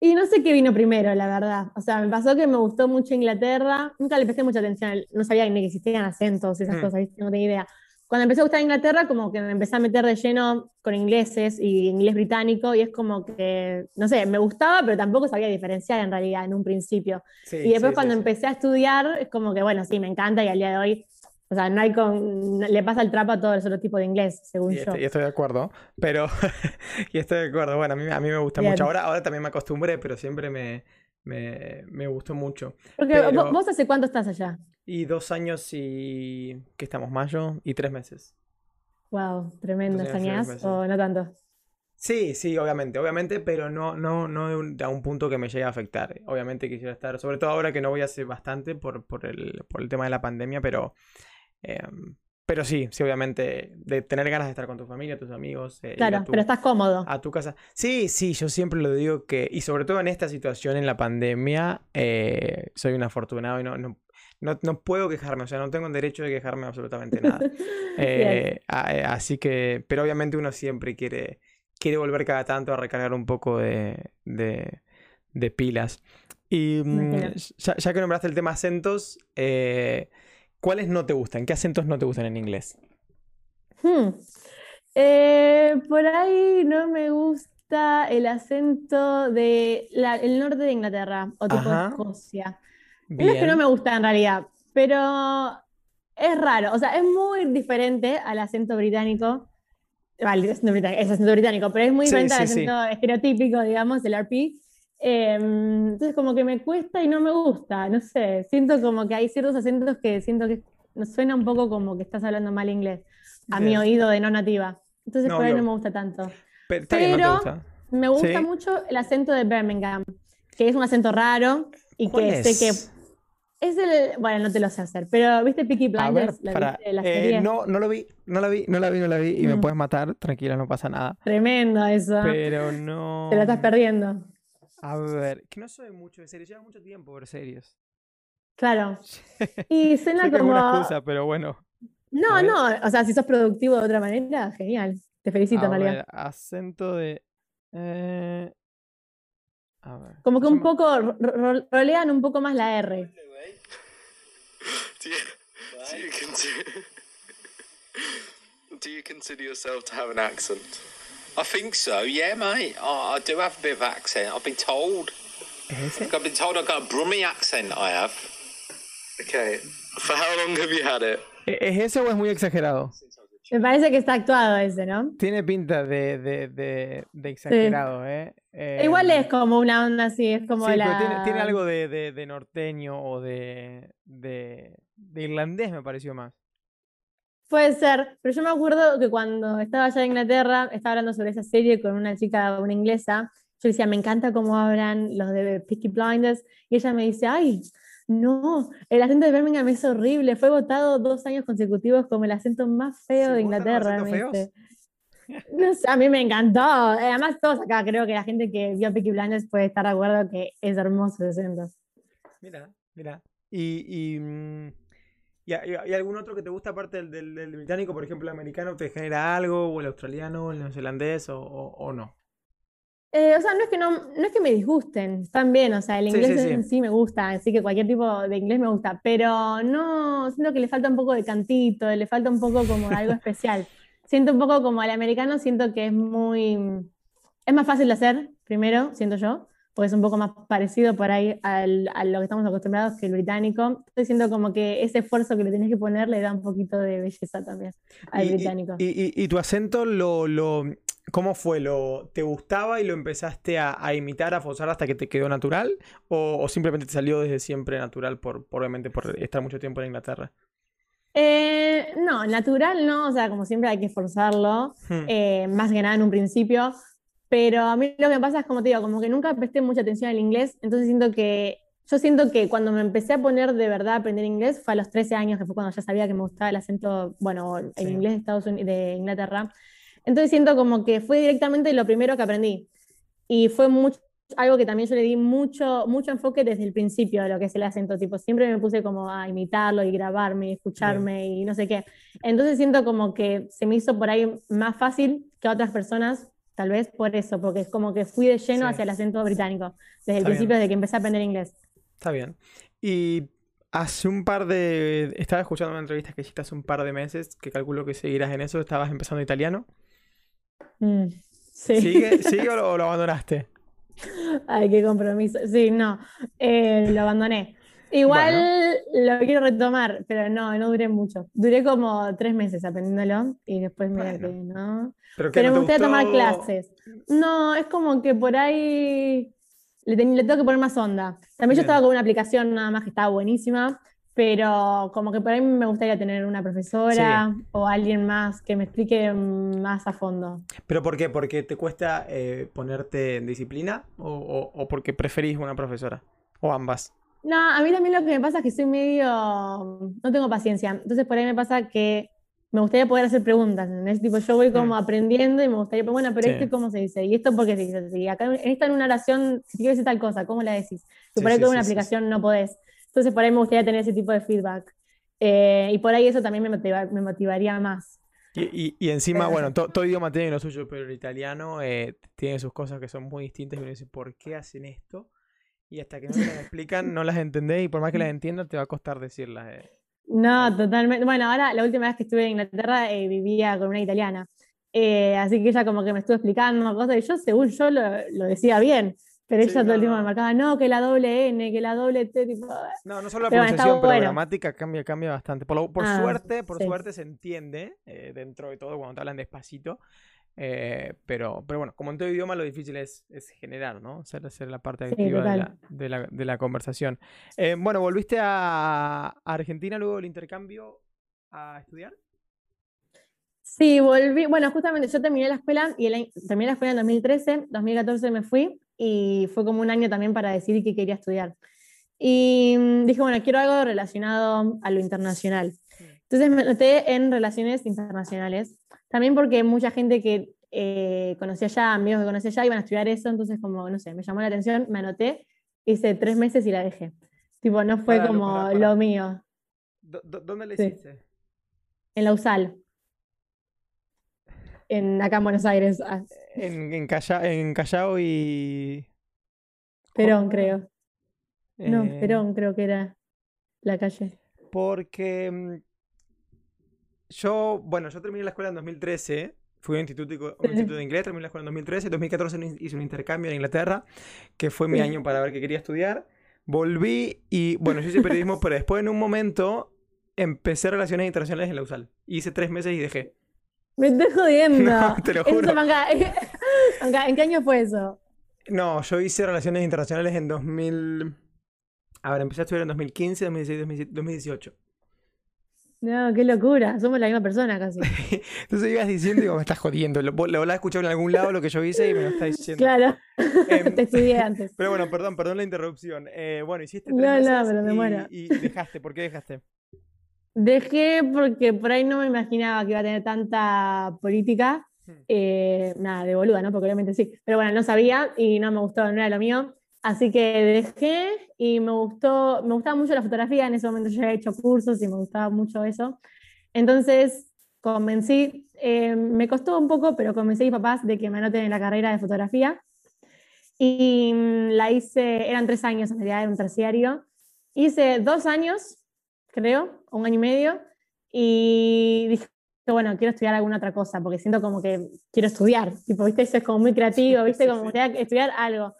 Y no sé qué vino primero, la verdad. O sea, me pasó que me gustó mucho Inglaterra. Nunca le presté mucha atención. No sabía ni que existían acentos, esas mm. cosas, no tenía idea. Cuando empecé a gustar Inglaterra, como que me empecé a meter de lleno con ingleses y inglés británico, y es como que, no sé, me gustaba, pero tampoco sabía diferenciar en realidad en un principio. y después cuando empecé a estudiar, es como que, bueno, sí, me encanta y al día de hoy o sea, no hay con, le pasa el trapo a todos los otros tipos de inglés, según y yo. Estoy, y estoy de acuerdo, pero, y estoy de acuerdo, bueno, a mí, a mí me gusta mucho. Ahora, ahora también me acostumbré, pero siempre me, me, me gustó mucho. Porque vos hace cuánto estás allá? Y dos años y, ¿qué estamos? Mayo y tres meses. Wow, tremendo, ¿extrañas o no tanto? Sí, sí, obviamente, obviamente, pero no, no, no a un punto que me llegue a afectar. Obviamente quisiera estar, sobre todo ahora que no voy a hacer bastante por, por, el, por el tema de la pandemia, pero Em, pero sí, sí, obviamente, de tener ganas de estar con tu familia, tus amigos. Eh, claro, pero estás cómodo. A tu casa. Sí, sí, yo siempre lo digo que, y sobre todo en esta situación, en la pandemia, eh, soy un afortunado y no, no, no, puedo quejarme, o sea, no tengo el derecho de quejarme absolutamente nada. Eh, así que, pero obviamente uno siempre quiere, quiere volver cada tanto a recargar un poco de, de, pilas. Y mm, ya, ya, que nombraste el tema acentos, ¿Cuáles no te gustan? ¿Qué acentos no te gustan en inglés? Hmm. Eh, por ahí no me gusta el acento del el norte de Inglaterra o tipo de Escocia. No es que no me gusta en realidad, pero es raro. O sea, es muy diferente al acento británico. Vale, es acento británico, pero es muy diferente al acento estereotípico, digamos, del RP. Em, entonces como que me cuesta y no me gusta, no sé, siento como que hay ciertos acentos que siento que suena un poco como que estás hablando mal inglés a mi oído de no nativa. Entonces por ahí no me gusta tanto. Pero, me gusta mucho el acento de Birmingham, que es un acento raro y que sé que es el, bueno, no te lo sé hacer, pero ¿viste Peaky Blinders? la, eh, no, no lo vi, no la vi, no la vi, no la vi y me mm. puedes matar, tranquila, no pasa nada. Tremendo eso. Pero no. Te la estás perdiendo. A ver, que no soy mucho de series, lleva mucho tiempo ver series. Claro. Y suena como. una excusa, pero bueno. No, no, o sea, si sos productivo de otra manera, genial. Te felicito, María. Acento de. Eh... A ver. Como que un poco rolean un poco más la R. Do you do you consider do you consider yourself to have an accent? I think so, yeah, mate. Oh, I do have a bit of accent. I've been told. Is it? I've been told I've got a Brummie accent. I have. Okay. For how long have you had it? ¿Es ese o es muy exagerado? Me parece que está actuado ese, ¿no? Tiene pinta de, de, de, de exagerado, ¿eh? ¿eh? Igual es como una onda así, es como sí, la... Tiene, tiene, algo de, de, norteño o de, de, irlandés, me pareció más. Puede ser, pero yo me acuerdo que cuando estaba allá en Inglaterra, estaba hablando sobre esa serie con una chica, una inglesa, yo decía, me encanta cómo hablan los de Peaky Blinders, y ella me dice, ay, no, el acento de Birmingham es horrible, fue votado dos años consecutivos como el acento más feo de Inglaterra. No sé, a mí me encantó. Además, todos acá creo que la gente que vio Peaky Blinders puede estar de acuerdo que es hermoso ese acento. Mira, mira. Y, y mm, ¿Y, hay algún otro que te gusta aparte del, del, británico? Por ejemplo, el americano te genera algo, o el australiano, o el neozelandés, o, o, no. Eh, o sea, no es, que no, no es que me disgusten, están bien, o sea, el inglés en sí me gusta, así que cualquier tipo de inglés me gusta, pero no, siento que le falta un poco de cantito, le falta un poco como algo especial. Siento un poco como el americano, siento que es muy, es más fácil de hacer, primero, siento yo, porque es un poco más parecido por ahí a lo que estamos acostumbrados que el británico. Estoy siento como que ese esfuerzo que le tienes que poner le da un poquito de belleza también al británico. Y, tu acento, lo, lo, ¿cómo fue? Lo, ¿Te gustaba y lo empezaste a, imitar, a forzar hasta que te quedó natural? ¿O, simplemente te salió desde siempre natural, por, obviamente por estar mucho tiempo en Inglaterra? Eh, no, natural no, o sea, como siempre hay que forzarlo, hmm. eh, más que nada en un principio, pero a mí lo que me pasa es, como te digo, como que nunca presté mucha atención al inglés, entonces siento que yo siento que cuando me empecé a poner de verdad a aprender inglés fue a los 13 años, que fue cuando ya sabía que me gustaba el acento, bueno, el Sí. inglés de Estados Unidos, de Inglaterra. Entonces siento como que fue directamente lo primero que aprendí. Y fue mucho, algo que también yo le di mucho, mucho enfoque desde el principio de lo que es el acento. Tipo, siempre me puse como a imitarlo y grabarme y escucharme y no sé qué. Entonces siento como que se me hizo por ahí más fácil que a otras personas, tal vez por eso, porque es como que fui de lleno Sí. hacia el acento británico, desde el principio, bien. desde que empecé a aprender inglés. Está bien. Y hace un par de... Estaba escuchando una entrevista que hiciste hace un par de meses, que calculo que seguirás en eso. Estabas empezando italiano. Mm, sí. ¿Sigue, sigue o, lo, o lo abandonaste? Ay, qué compromiso. Sí, no, eh, lo abandoné. Igual lo quiero retomar, pero no, no duré mucho. Duré como tres meses aprendiéndolo y después me Bueno. que no. ¿Pero Pero no me gustaría tomar clases. No, es como que por ahí le, ten- le tengo que poner más onda. También yo estaba con una aplicación nada más que estaba buenísima, pero como que por ahí me gustaría tener una profesora o alguien más que me explique más a fondo. ¿Pero por qué? ¿Porque te cuesta eh, ponerte en disciplina? ¿O, o- o porque preferís una profesora? ¿O ambas? No, a mí también lo que me pasa es que soy medio, no tengo paciencia. Entonces por ahí me pasa que me gustaría poder hacer preguntas, ¿entendés? Tipo, yo voy como Mm. aprendiendo y me gustaría, bueno, pero Sí. esto cómo se dice, y esto por qué se dice así, acá en esta en una oración, si quieres decir tal cosa, ¿cómo la decís? Y Sí, por ahí sí, con sí, una sí, sí. aplicación no podés. Entonces por ahí me gustaría tener ese tipo de feedback. Eh, y por ahí eso también me, motiva- me motivaría más. Y, y- y encima, Pero bueno, to- todo idioma tiene lo suyo, pero el italiano eh, tiene sus cosas que son muy distintas y uno dice, ¿por qué hacen esto? Y hasta que no te las explican, no las entendés y por más que las entiendas, te va a costar decirlas. eh. No, totalmente. Bueno, ahora la última vez que estuve en Inglaterra eh, vivía con una italiana. Eh, así que ella como que me estuvo explicando cosas y yo, según yo, lo, lo decía bien. Pero Sí, ella todo el no, tiempo no. me marcaba, no, que la doble N, que la doble T, tipo. No, no solo la Pero pronunciación, pero la gramática cambia, cambia bastante. Por, por Ah, suerte, por sí. suerte se entiende eh, dentro de todo cuando te hablan despacito. eh, pero, pero bueno, como en todo idioma, lo difícil es, es generar, ¿no? Ser, ser la parte Sí, activa de, la, de la- de la conversación. Eh, bueno, ¿volviste a, a Argentina luego del intercambio a estudiar? Sí, volví. Bueno, justamente yo terminé la escuela y el terminé la escuela en 2013, 2014 me fui y fue como un año también para decidir qué quería estudiar. Y mm, dije, bueno, quiero algo relacionado a lo internacional. Entonces me anoté en relaciones internacionales, también porque mucha gente que eh, conocía allá, amigos que conocía allá, iban a estudiar eso, entonces como, no sé, me llamó la atención, me anoté, hice tres meses y la dejé. Tipo, no fue como lo mío, ¿Dónde le Sí. hiciste? en la USAL, en, acá en Buenos Aires, ah, En, en, Calla- en Callao y... Perón, creo. No, Eh, Perón creo que era la calle. Porque mm, yo, bueno, yo terminé la escuela en 2013, fui a un instituto, un instituto de inglés, terminé la escuela en 2013, en 2014 ni- hice un intercambio en Inglaterra, que fue mi año para ver qué quería estudiar. Volví y, bueno, yo hice periodismo, pero después en un momento empecé relaciones internacionales en la USAL. Hice tres meses y dejé. Me estoy jodiendo. No, te lo Eso juro. manga- manga, ¿En qué año fue eso? No, yo hice relaciones internacionales en 2000... A ver, empecé a estudiar en 2015, 2016, 2017, 2018. No, qué locura. Somos la misma persona casi. Entonces ibas diciendo, digo, me estás jodiendo. Lo, lo habrás escuchado en algún lado lo que yo hice y me lo estás diciendo. Claro. Em, Te estudié antes. Pero bueno, perdón, perdón la interrupción. Eh, bueno, hiciste tres No, no, pero me y, muero. y dejaste. ¿Por qué dejaste? Dejé porque por ahí no me imaginaba que iba a tener tanta política. Hmm. Eh, nada, de boluda, ¿no? Porque obviamente sí. Pero bueno, no sabía y no me gustó, no era lo mío. Así que dejé y me gustó, me gustaba mucho la fotografía. En ese momento yo había hecho cursos y me gustaba mucho eso. Entonces convencí, eh, me costó un poco, pero convencí a mis papás de que me anoten en la carrera de fotografía. Y mm, la hice, eran tres años en realidad, era un terciario. Hice dos años, creo, un año y medio, y dije, bueno, quiero estudiar alguna otra cosa, porque siento como que quiero estudiar, tipo, viste, eso es como muy creativo, viste, como que estudiar algo.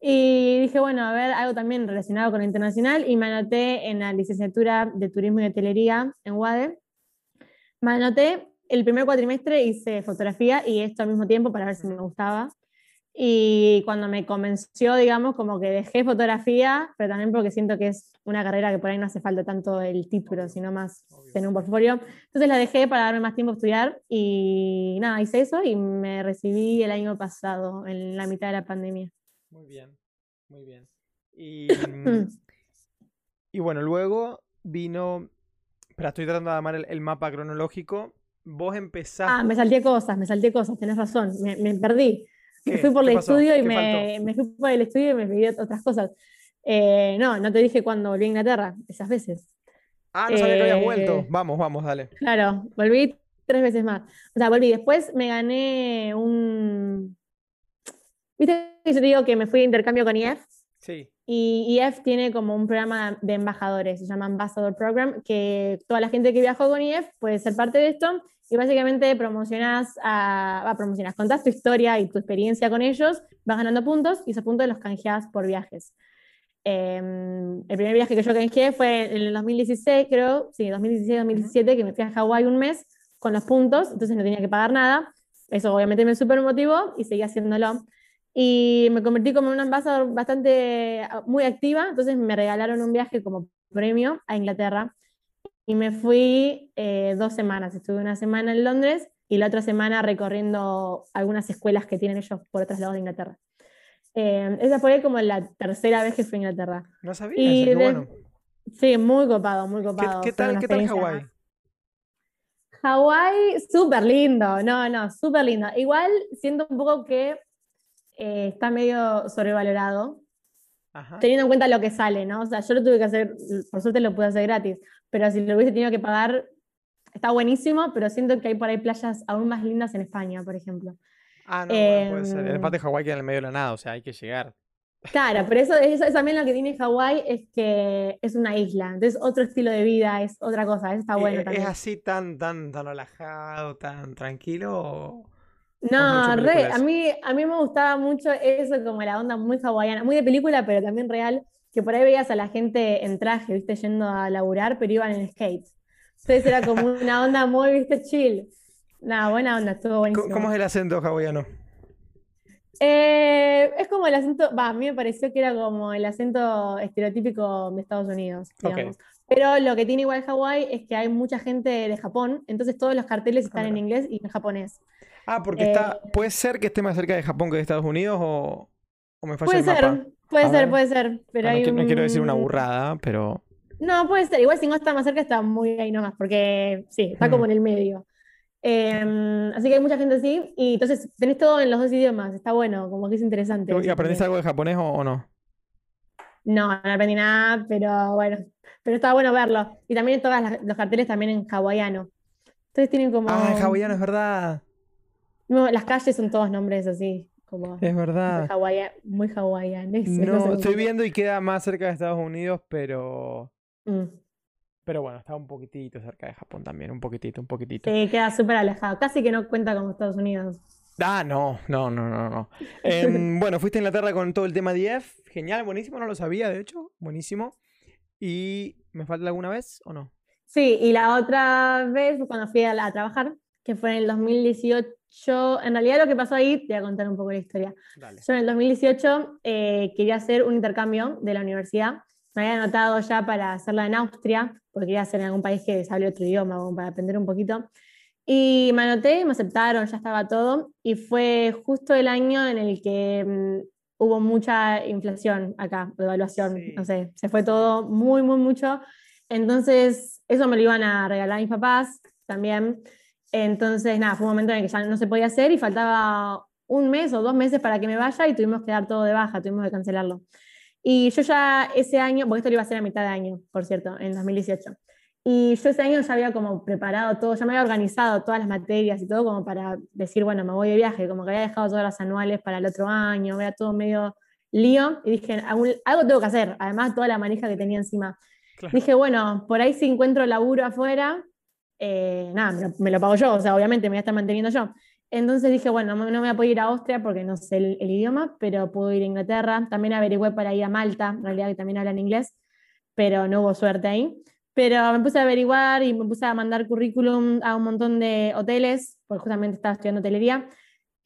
Y dije, bueno, a ver, algo también relacionado con lo internacional, y me anoté en la licenciatura de Turismo y Hotelería en UADE. Me anoté, el primer cuatrimestre hice fotografía y esto al mismo tiempo para ver si me gustaba. Y cuando me convenció, digamos, como que dejé fotografía, pero también porque siento que es una carrera que por ahí no hace falta tanto el título, sino más Obvio. tener un portfolio. Entonces la dejé para darme más tiempo a estudiar y nada, hice eso y me recibí el año pasado, en la mitad de la pandemia. Muy bien, muy bien. Y, y bueno, luego vino. Espera, estoy tratando de armar el, el mapa cronológico. Vos empezaste. Ah, me salté cosas, me salté cosas, tenés razón, me, me perdí. Me fui por ¿Qué el pasó? estudio y ¿Qué me, me fui por el estudio y me pedí otras cosas. Eh, no, no te dije cuando volví a Inglaterra, esas veces. Ah, no sabía que habías eh, vuelto. Vamos, vamos, dale. Claro, volví tres veces más. O sea, volví. Después me gané un. ¿Viste que yo te digo que me fui de intercambio con IEF? Sí. Y IEF tiene como un programa de embajadores, se llama Ambassador Program, que toda la gente que viajó con IEF puede ser parte de esto y básicamente promocionas, a, va, promocionas, contás tu historia y tu experiencia con ellos, vas ganando puntos y esos puntos los canjeas por viajes. Eh, el primer viaje que yo canjeé fue en el 2016, creo, sí, 2016-2017, que me fui a Hawái un mes con los puntos, entonces no tenía que pagar nada. Eso obviamente me super motivó y seguí haciéndolo. Y me convertí como en una embajador bastante muy activa, entonces me regalaron un viaje como premio a Inglaterra y me fui eh, dos semanas. Estuve una semana en Londres y la otra semana recorriendo algunas escuelas que tienen ellos por otros lados de Inglaterra. Eh, esa fue como la tercera vez que fui a Inglaterra. No sabía Y qué de- bueno. Sí, muy copado, muy ¿Qué, copado. qué Fue tal, qué tal Hawái? Hawái, súper lindo, no, no, súper lindo. Igual siento un poco que eh, está medio sobrevalorado, Ajá. teniendo en cuenta lo que sale, ¿no? O sea, yo lo tuve que hacer, por suerte lo pude hacer gratis, pero si lo hubiese tenido que pagar, está buenísimo, pero siento que hay por ahí playas aún más lindas en España, por ejemplo. Ah, no, bueno, puede ser. El Em, parte de Hawái queda en el medio de la nada, o sea, hay que llegar. Claro, pero eso, eso, eso también lo que tiene Hawái es que es una isla, entonces otro estilo de vida, es otra cosa, eso está ¿Y bueno e- también. ¿Es así tan, tan, tan relajado, tan tranquilo? o- No, re, a mí, a mí me gustaba mucho eso, como la onda muy hawaiana, muy de película, pero también real, que por ahí veías a la gente en traje, viste, yendo a laburar, pero iban en skates. Entonces era como una onda muy, viste, chill. Nada, buena onda, estuvo ¿Cómo, buenísimo. cómo es el acento hawaiano? Eh, es como el acento, va, a mí me pareció que era como el acento estereotípico de Estados Unidos, digamos. Pero lo que tiene igual Hawái es que hay mucha gente de Japón, entonces todos los carteles están en inglés y en japonés. Ah, porque está. ¿Puede ser que esté más cerca de Japón que de Estados Unidos o, o me falla Puede el mapa? ser, puede A ser, ver. puede ser, pero Ah, no, hay qui- no quiero decir una un- burrada, pero. No, puede ser. Igual si no está más cerca, está muy ahí nomás, porque sí, está como Hmm. en el medio. Em, así que hay mucha gente así, y entonces tenés todo en los dos idiomas, está bueno, como que es interesante. ¿Y aprendiste algo de japonés o, o no? No, no aprendí nada, pero bueno, pero está bueno verlo. Y también todos los carteles también en hawaiano. Entonces tienen como... Ah, en hawaiano es verdad. No, las calles son todos nombres así, como Es muy, verdad. hawaia- muy hawaianes, no estoy viendo y queda más cerca de Estados Unidos, pero. Mm. Pero bueno, está un poquitito cerca de Japón también, un poquitito, un poquitito. Sí, queda súper alejado, casi que no cuenta como Estados Unidos. Ah, no, no, no, no, no. Em, bueno, fuiste a Inglaterra con todo el tema de. Genial, buenísimo, no lo sabía, de hecho, buenísimo. ¿Y me falta alguna vez o no? Sí, y la otra vez cuando fui a, a trabajar, que fue en el 2018. En realidad lo que pasó ahí, te voy a contar un poco la historia. Dale. Yo en el 2018 eh, quería hacer un intercambio de la universidad. Me había anotado ya para hacerla en Austria, porque quería hacer en algún país que se hable otro idioma, para aprender un poquito. Y me anoté, me aceptaron, ya estaba todo. Y fue justo el año en el que mm, hubo mucha inflación acá, devaluación, Sí. no sé, se fue todo muy, muy mucho. Entonces, eso me lo iban a regalar mis papás también. Entonces, nada, fue un momento en el que ya no se podía hacer y faltaba un mes o dos meses para que me vaya y tuvimos que dar todo de baja, tuvimos que cancelarlo. Y yo ya ese año, porque esto lo iba a hacer a mitad de año, por cierto, en 2018. Y yo ese año ya había como preparado todo, ya me había organizado todas las materias y todo como para decir, bueno, me voy de viaje, como que había dejado todas las anuales para el otro año, era todo medio lío y dije, algo tengo que hacer, además toda la manija que tenía encima. Claro. Dije, bueno, por ahí si encuentro laburo afuera, eh, nada, me lo, me lo pago yo, o sea, obviamente me voy a estar manteniendo yo. Entonces dije, bueno, no, no me voy a poder ir a Austria porque no sé el, el idioma, pero puedo ir a Inglaterra. También averigüé para ir a Malta, en realidad que también hablan inglés, pero no hubo suerte ahí. Pero me puse a averiguar y me puse a mandar currículum a un montón de hoteles, porque justamente estaba estudiando hotelería.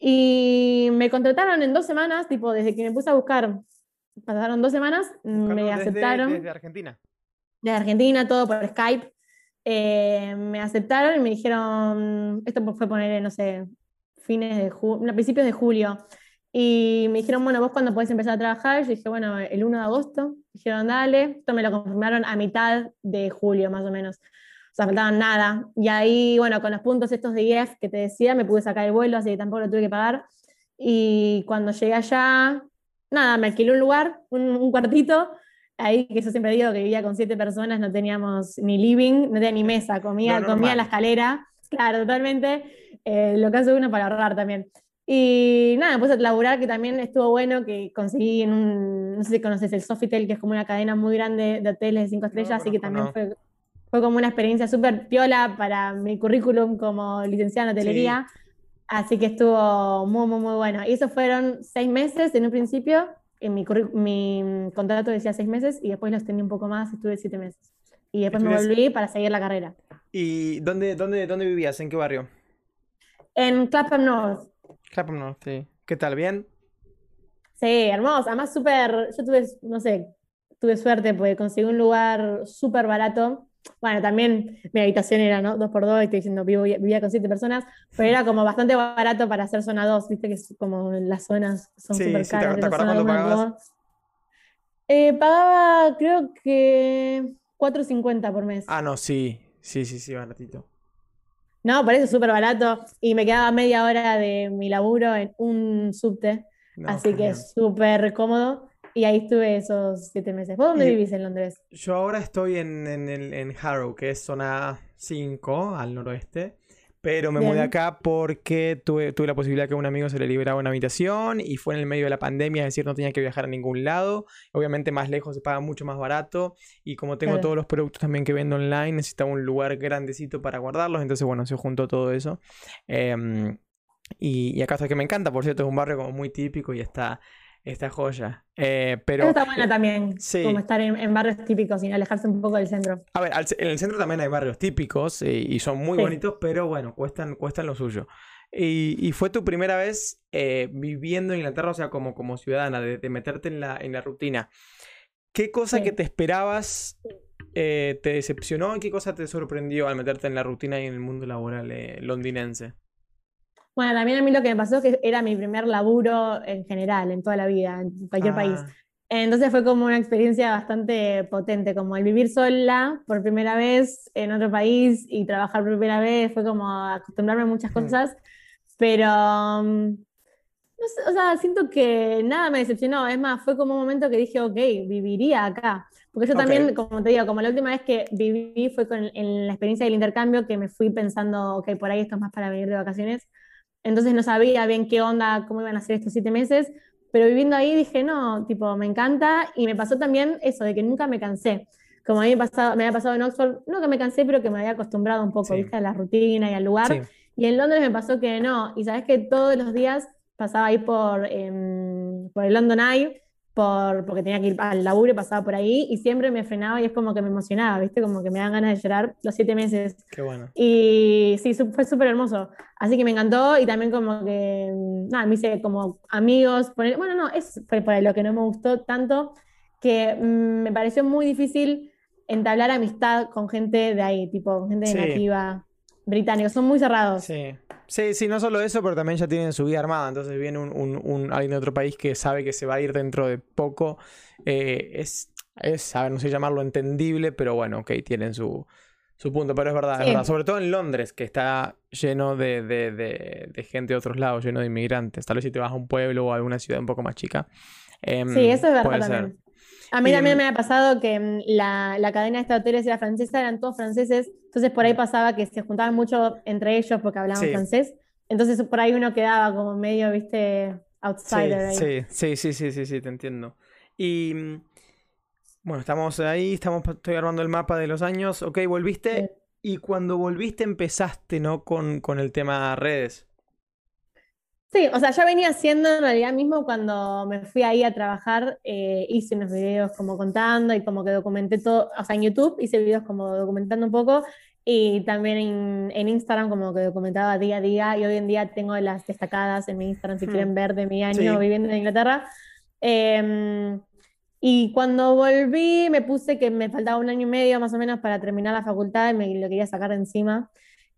Y me contrataron en dos semanas, tipo, desde que me puse a buscar, pasaron dos semanas, Buscando me desde- aceptaron Desde Argentina. de Argentina, todo por Skype. Eh, me aceptaron y me dijeron, esto fue poner, no sé, fines de julio, principios de julio. Y me dijeron, bueno, vos cuándo podés empezar a trabajar? Yo dije, bueno, el 1 de agosto. Dijeron, dale. Esto me lo confirmaron a mitad de julio, más o menos. O sea, faltaban nada. Y ahí, bueno, con los puntos estos de IEF que te decía, me pude sacar el vuelo, así que tampoco lo tuve que pagar. Y cuando llegué allá, nada, me alquilé un lugar, un, cuartito, ahí que yo siempre digo que vivía con siete personas, no teníamos ni living, no tenía ni mesa, comía, comía en la escalera, claro, totalmente, eh, lo que hace uno para ahorrar también. Y nada, me puse a laburar, que también estuvo bueno, que conseguí en un, no sé si conoces el Sofitel, que es como una cadena muy grande de hoteles de cinco estrellas, así que también fue, fue como una experiencia súper piola para mi currículum como licenciada en hotelería. Así que estuvo muy, muy, muy bueno. Y eso fueron seis meses en un principio. En mi, mi contrato decía seis meses y después lo extendí un poco más, estuve siete meses. Y después me volví para seguir la carrera. ¿Y dónde, dónde, dónde vivías? ¿En qué barrio? En Clapham North. Clapham North, sí. ¿Qué tal? ¿Bien? Sí, hermoso. Además, súper, yo tuve, no sé, tuve suerte porque conseguí un lugar súper barato bueno, también mi habitación era, ¿no? Dos por dos, estoy diciendo, vivo, vivía con siete personas, pero era como bastante barato para hacer zona 2, viste que es como las zonas son súper caras. ¿Te, cuándo pagabas? Eh, pagaba, creo que 4.50 por mes. Ah, no, sí, sí, sí, sí, baratito. No, por eso es súper barato. Y me quedaba media hora de mi laburo en un subte. así que es súper cómodo. Y ahí estuve esos siete meses. ¿Vos dónde vivís en Londres? Yo ahora estoy en, en, Harrow, que es zona 5 al noroeste. Pero me mudé acá porque tuve, tuve la posibilidad que un amigo se le liberaba una habitación y fue en el medio de la pandemia, es decir, no tenía que viajar a ningún lado. Obviamente más lejos se paga mucho más barato y como tengo todos los productos también que vendo online, necesitaba un lugar grandecito para guardarlos, entonces bueno, se juntó todo eso. Em, y, y, acá está que me encanta, por cierto, es un barrio como muy típico y está esta joya. Eh, pero, está buena también, como estar en, barrios típicos y alejarse un poco del centro. A ver, en el centro también hay barrios típicos eh, y son muy bonitos, pero bueno, cuestan, cuestan lo suyo. Y, fue tu primera vez eh, viviendo en Inglaterra, o sea, como, como ciudadana, de, meterte en la, en la rutina. ¿Qué cosa que te esperabas te decepcionó y qué cosa te sorprendió al meterte en la rutina y en el mundo laboral londinense? Bueno, también a mí lo que me pasó es que era mi primer laburo en general, en toda la vida, en cualquier país. Ah. Entonces fue como una experiencia bastante potente, como el vivir sola por primera vez en otro país y trabajar por primera vez, fue como acostumbrarme a muchas mm. cosas, pero mm, no sé, o sea, siento que nada me decepcionó, es más, fue como un momento que dije, ok, viviría acá. Porque yo también, como te digo, como la última vez que viví fue con, en la experiencia del intercambio, que me fui pensando, ok, por ahí esto es más para venir de vacaciones. Entonces no sabía bien qué onda, cómo iban a ser estos siete meses, pero viviendo ahí dije, no, tipo, me encanta y me pasó también eso, de que nunca me cansé. Como a mí me, pasado, me había pasado en Oxford, no que me cansé, pero que me había acostumbrado un poco, ¿viste? A la rutina y al lugar. Y en Londres me pasó que no, y sabes que todos los días pasaba ahí por, em, por el London Eye por, porque tenía que ir al laburo y pasaba por ahí y siempre me frenaba y es como que me emocionaba, ¿viste? Como que me dan ganas de llorar los siete meses. Qué bueno. Y sí, fue súper hermoso. Así que me encantó y también como que, nada, me hice como amigos. bueno, no, es por lo que no me gustó tanto, que mm, me pareció muy difícil entablar amistad con gente de ahí, tipo gente nativa, británicos, son muy cerrados. Sí. Sí, sí, no solo eso, pero también ya tienen su vida armada. Entonces viene un, alguien de otro país que sabe que se va a ir dentro de poco. Eh, es, es, a ver, no sé llamarlo entendible, pero bueno, ok, tienen su, su punto. Pero es verdad, es verdad. Sobre todo en Londres, que está lleno de, de, gente de otros lados, lleno de inmigrantes. Tal vez si te vas a un pueblo o a alguna ciudad un poco más chica. Em, sí, eso es verdad también. A mí también me ha pasado que mm, la, la cadena de estos hoteles era francesa, eran todos franceses, entonces por ahí pasaba que se juntaban mucho entre ellos porque hablaban francés, entonces por ahí uno quedaba como medio, viste, outsider. Sí, ahí. sí, sí, sí, sí, sí, te entiendo. Y mm, bueno, estamos ahí, estamos, estoy armando el mapa de los años, ok, volviste, y cuando volviste empezaste, ¿no? Con, con el tema redes. Sí, o sea, ya venía haciendo en realidad mismo cuando me fui ahí a trabajar, eh, hice unos videos como contando y como que documenté todo, o sea, en YouTube hice videos como documentando un poco y también en, Instagram como que documentaba día a día y hoy en día tengo las destacadas en mi Instagram si hmm. quieren ver de mi año viviendo en Inglaterra. Em, y cuando volví me puse que me faltaba un año y medio más o menos para terminar la facultad y me lo quería sacar de encima.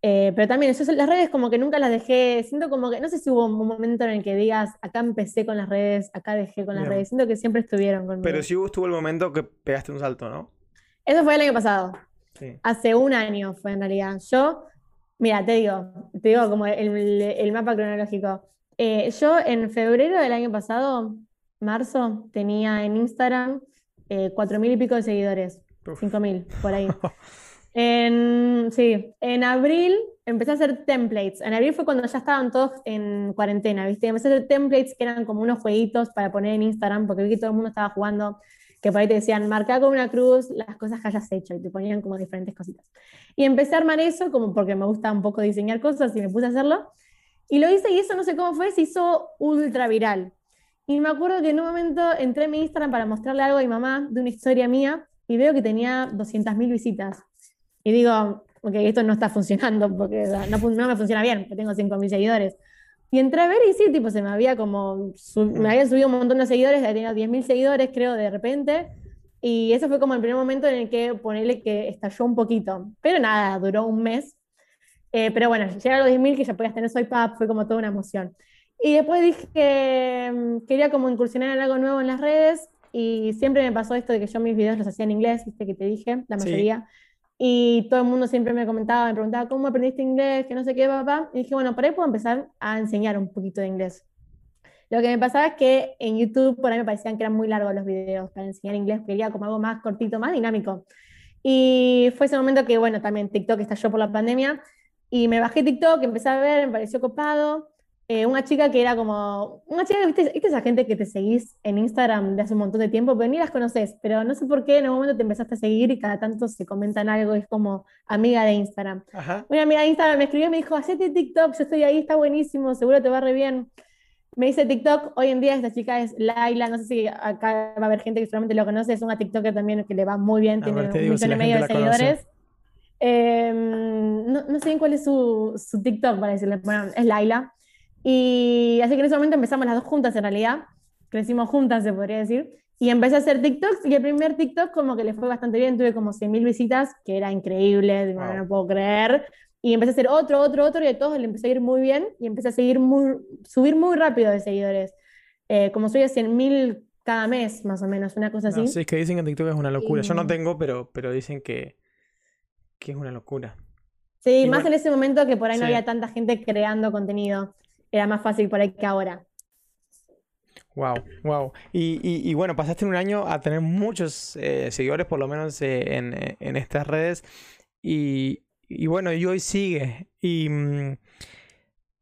Eh, pero también, eso, las redes como que nunca las dejé, siento como que, no sé si hubo un momento en el que digas, acá empecé con las redes, acá dejé con las Bien. redes, siento que siempre estuvieron conmigo. Pero sí estuvo el momento que pegaste un salto, ¿no? Eso fue el año pasado, Sí. hace un año fue en realidad. Yo, mira, te digo, te digo como el, el mapa cronológico. Eh, yo en febrero del año pasado, marzo, tenía en Instagram eh, cuatro mil y pico de seguidores, Uf. cinco mil, por ahí. En, sí, en abril empecé a hacer templates. En abril fue cuando ya estaban todos en cuarentena, ¿viste? Empecé a hacer templates que eran como unos jueguitos para poner en Instagram, porque vi que todo el mundo estaba jugando, que por ahí te decían, marca con una cruz las cosas que hayas hecho, y te ponían como diferentes cositas. Y empecé a armar eso, como porque me gusta un poco diseñar cosas, y me puse a hacerlo. Y lo hice, y eso no sé cómo fue, se hizo ultra viral. Y me acuerdo que en un momento entré en mi Instagram para mostrarle algo a mi mamá de una historia mía, y veo que tenía 200.000 visitas. Y digo, ok, esto no está funcionando porque o sea, no, no me funciona bien, porque tengo 5.000 seguidores. Y entré a ver y sí, tipo, se me había como, me habían subido un montón de seguidores, tenido 10.000 seguidores, creo, de repente. Y eso fue como el primer momento en el que ponerle que estalló un poquito. Pero nada, duró un mes. Eh, pero bueno, llegar a los 10.000 que ya podías tener Soy Pap fue como toda una emoción. Y después dije que mm, quería como incursionar en algo nuevo en las redes y siempre me pasó esto de que yo mis videos los hacía en inglés, viste que te dije, la Sí. Y todo el mundo siempre me comentaba, me preguntaba, ¿cómo aprendiste inglés? Que no sé qué, papá. Y dije, bueno, por ahí puedo empezar a enseñar un poquito de inglés. Lo que me pasaba es que en YouTube por ahí me parecían que eran muy largos los videos para enseñar inglés, quería como algo más cortito, más dinámico. Y fue ese momento que, bueno, también TikTok estalló por la pandemia y me bajé TikTok, empecé a ver, me pareció copado. Eh, una chica que era como, una chica, ¿viste, ¿viste esa gente que te seguís en Instagram de hace un montón de tiempo, pero ni las conoces, pero no sé por qué en un momento te empezaste a seguir y cada tanto se comentan algo, es como amiga de Instagram. Ajá. Una amiga de Instagram me escribió y me dijo, hacete TikTok, yo estoy ahí, está buenísimo, seguro te va re bien. Me dice TikTok, hoy en día esta chica es Laila, no sé si acá va a haber gente que seguramente lo conoce, es una TikToker también que le va muy bien, A tiene ver, un si millón y medio de seguidores. Eh, no, no sé bien cuál es su, su TikTok para decirle, bueno, es Laila. Y así que en ese momento empezamos las dos juntas en realidad, crecimos juntas se podría decir, y empecé a hacer TikToks y el primer TikTok como que le fue bastante bien, tuve como 100.000 visitas, que era increíble, Wow. no puedo creer. Y empecé a hacer otro, otro, otro, y a todos le empecé a ir muy bien, y empecé a seguir muy, subir muy rápido de seguidores. Eh, como soy a 100.000 cada mes, más o menos, una cosa No, así. sí, es que dicen que TikTok es una locura. Yo no tengo, pero, pero dicen que, que es una locura. Sí, Y más bueno, en ese momento que por ahí no había tanta gente creando contenido. Era más fácil por ahí que ahora. Wow, wow. Y, y, y bueno, pasaste un año a tener muchos eh, seguidores, por lo menos eh, en, en estas redes. Y, y bueno, y hoy sigue. Y, mm,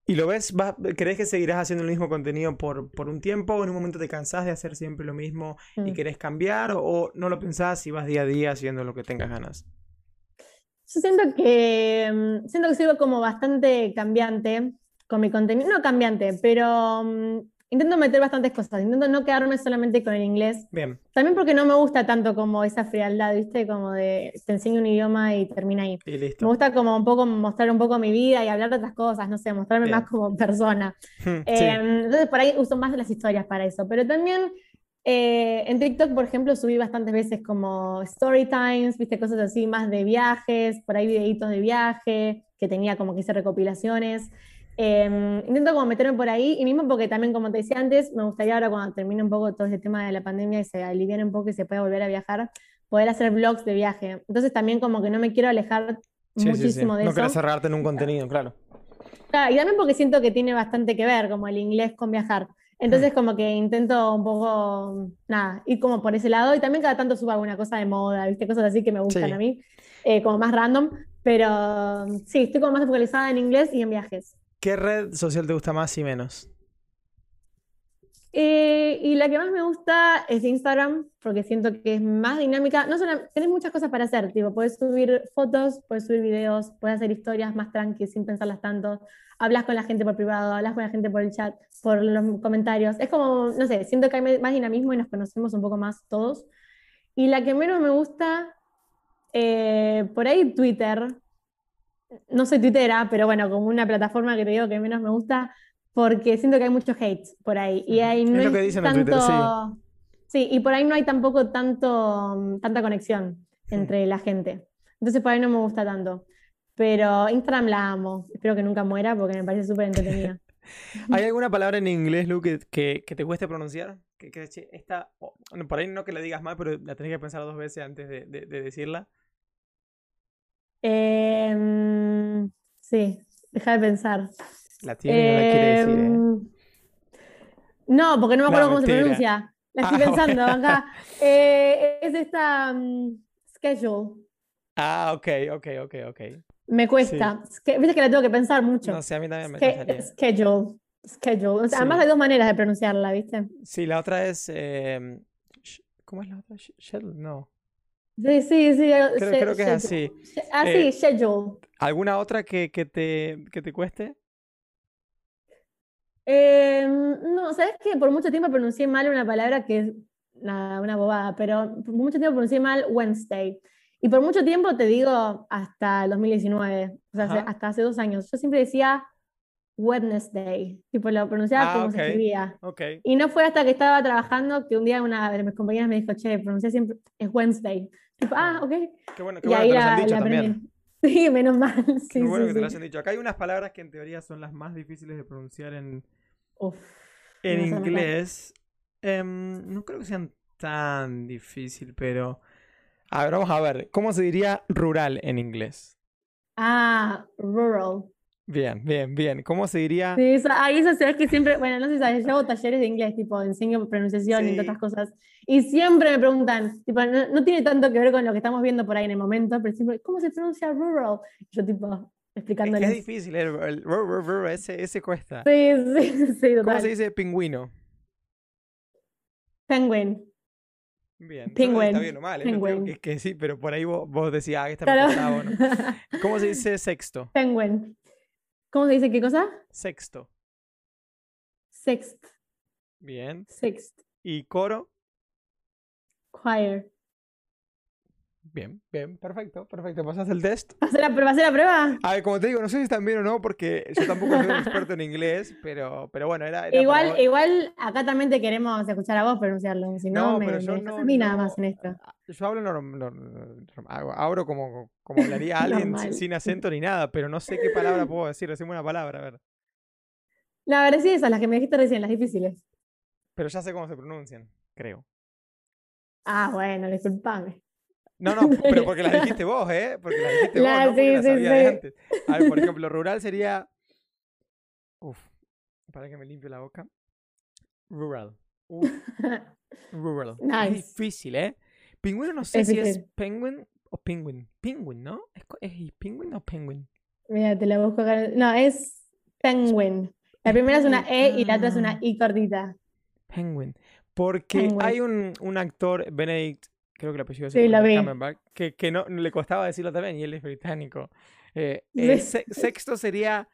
lo ves, vas- ¿crees que seguirás haciendo el mismo contenido por, por un tiempo? ¿O en un momento te cansás de hacer siempre lo mismo y Mm. querés cambiar? ¿O, o no lo pensás y vas día a día haciendo lo que tengas ganas? Yo siento que, mm, siento que sigo como bastante cambiante con mi contenido. No cambiante, pero mm, intento meter bastantes cosas. Intento no quedarme solamente con el inglés. Bien, También porque no me gusta tanto como esa frialdad, ¿viste? Como de te enseño un idioma y termina ahí. y Me listo. gusta como un poco mostrar un poco mi vida y hablar de otras cosas, no sé, mostrarme Bien. más como persona. Sí, Eh, entonces por ahí uso más de las historias para eso. Pero también eh, en TikTok, por ejemplo, subí bastantes veces como story times, viste, cosas así más de viajes, por ahí videitos de viaje, que tenía como que hice recopilaciones. Eh, intento como meterme por ahí, y mismo porque también, como te decía antes, me gustaría ahora cuando termine un poco todo este tema de la pandemia y se aliviane un poco y se pueda volver a viajar, poder hacer vlogs de viaje. Entonces también como que no me quiero alejar sí, sí, sí. muchísimo de No eso. querés cerrarte en un contenido, claro. Claro, y también porque siento que tiene bastante que ver, como el inglés con viajar. Entonces, como que intento un poco, nada, ir como por ese lado. Y también cada tanto subo alguna cosa de moda, ¿viste? Cosas así que me gustan Sí. a mí, eh, como más random. Pero sí, estoy como más focalizada en inglés y en viajes. ¿Qué red social te gusta más y menos? Eh, y la que más me gusta es Instagram, porque siento que es más dinámica. No solo, tenés muchas cosas para hacer, tipo, puedes subir fotos, puedes subir videos, puedes hacer historias más tranquilas sin pensarlas tanto. Hablas con la gente por privado, hablas con la gente por el chat, por los comentarios. Es como, no sé, siento que hay más dinamismo y nos conocemos un poco más todos. Y la que menos me gusta, eh, por ahí Twitter. No soy tuitera, pero bueno, como una plataforma que te digo que menos me gusta, porque siento que hay mucho hate por ahí. Y ahí Es no lo hay que dicen en Twitter, sí. tanto- Sí, y por ahí no hay tampoco tanto, tanta conexión entre la gente. Entonces por ahí no me gusta tanto. Pero Instagram la amo. Espero que nunca muera porque me parece súper entretenida. ¿Hay alguna palabra en inglés, Lu, que, que, que te cueste pronunciar? Que, que esta, oh, por ahí no que la digas mal, pero la tenés que pensar dos veces antes de, de- de decirla. Em, sí, deja de pensar. La tiene y no la quiere decir, ¿eh? Em, No, porque no me acuerdo cómo se pronuncia. La estoy Ah, pensando bueno. acá. Eh, es esta mm, schedule. Ah, ok, ok, ok, ok. Me cuesta. Viste que la tengo que pensar mucho. No sé, a mí también me costaría. schedule. Schedule. O sea, además Sí. hay dos maneras de pronunciarla, ¿viste? Sí, la otra es. sh- ¿cómo es la otra? Shell, no. Sí, sí, sí. Creo, creo que es así. She- Ah, Eh, schedule. ¿Alguna otra que, que te, que te cueste? Eh, no, ¿sabes qué? Por mucho tiempo pronuncié mal una palabra que es nada, una bobada, pero por mucho tiempo pronuncié mal Wednesday. Y por mucho tiempo, te digo, hasta el 2019, o sea, hace- hasta hace dos años, yo siempre decía Wednesday, tipo lo pronunciaba Ah, como ok. se escribía. Ok. Y no fue hasta que estaba trabajando que un día una de mis compañeras me dijo, che, pronuncié siempre, es Wednesday. Ah, ok. Qué bueno, qué que te lo han dicho también. Sí, menos mal. Qué bueno sí, que te lo hayan dicho. Acá hay unas palabras que en teoría son las más difíciles de pronunciar en, Uf, en no inglés. Em, no creo que sean tan difícil, pero. A ver, vamos a ver. ¿Cómo se diría rural en inglés? Ah, rural. Bien, bien, bien. ¿Cómo se diría? Sí, eso, ahí eso se ve que siempre, bueno, no sé sabes, yo hago talleres de inglés, tipo, enseño pronunciación y Sí. todas otras cosas. Y siempre me preguntan, tipo, no, no tiene tanto que ver con lo que estamos viendo por ahí en el momento, pero siempre, ¿cómo se pronuncia rural? Y yo, tipo, Es que es explicándoles. difícil, el, el ru- ru- ese, ese cuesta. Sí, sí, sí, ¿Cómo total. se dice pingüino? Penguin. Bien. yo no Penguin, Está bien o mal, ¿eh? Penguin. que, que sí, pero por ahí vos, vos decías, ah, esta Claro. no. ¿Cómo se dice sexto? Penguin. ¿Cómo se dice qué cosa? Sexto. Sixth. Bien. Sixth. ¿Y coro? Choir. Bien, bien, perfecto, perfecto. ¿Pasaste el test? ¿Va a hacer la prueba? ¿Va a hacer la prueba? A ver, como te digo, no sé si están bien o no, porque yo tampoco soy un experto en inglés, pero, pero bueno, era, Igual, igual acá también te queremos escuchar a vos pronunciarlo, si no, No, me, pero me yo dejas no, a mí nada más en esto. Yo hablo norm- norm- abro como, como hablaría alguien sin, acento ni nada, pero no sé qué palabra puedo decir. Decime una palabra, a ver. No, a ver, sí, esas, las que me dijiste recién, las difíciles. Pero ya sé cómo se pronuncian, creo. Ah, bueno, disculpame. No, no, pero porque las dijiste vos, ¿eh? Porque las dijiste vos, La- no porque sí, las sí, de antes. A ver, por ejemplo, rural sería. Uf, para que me limpio la boca. Rural. Uf, rural. Es Nice. difícil, ¿eh? Pingüino no sé Es si es penguin o penguin. Penguin, ¿no? ¿Es, penguin o penguin? Mira, te la busco acá. No, es penguin. La primera es una E y la otra es ah. una I cortita. Penguin. Porque Penguin. hay un, un actor, Benedict, creo que el apellido es Sí. Cumberbatch, que, que no le costaba decirlo también, y él es británico. Eh, eh, se- sexto sería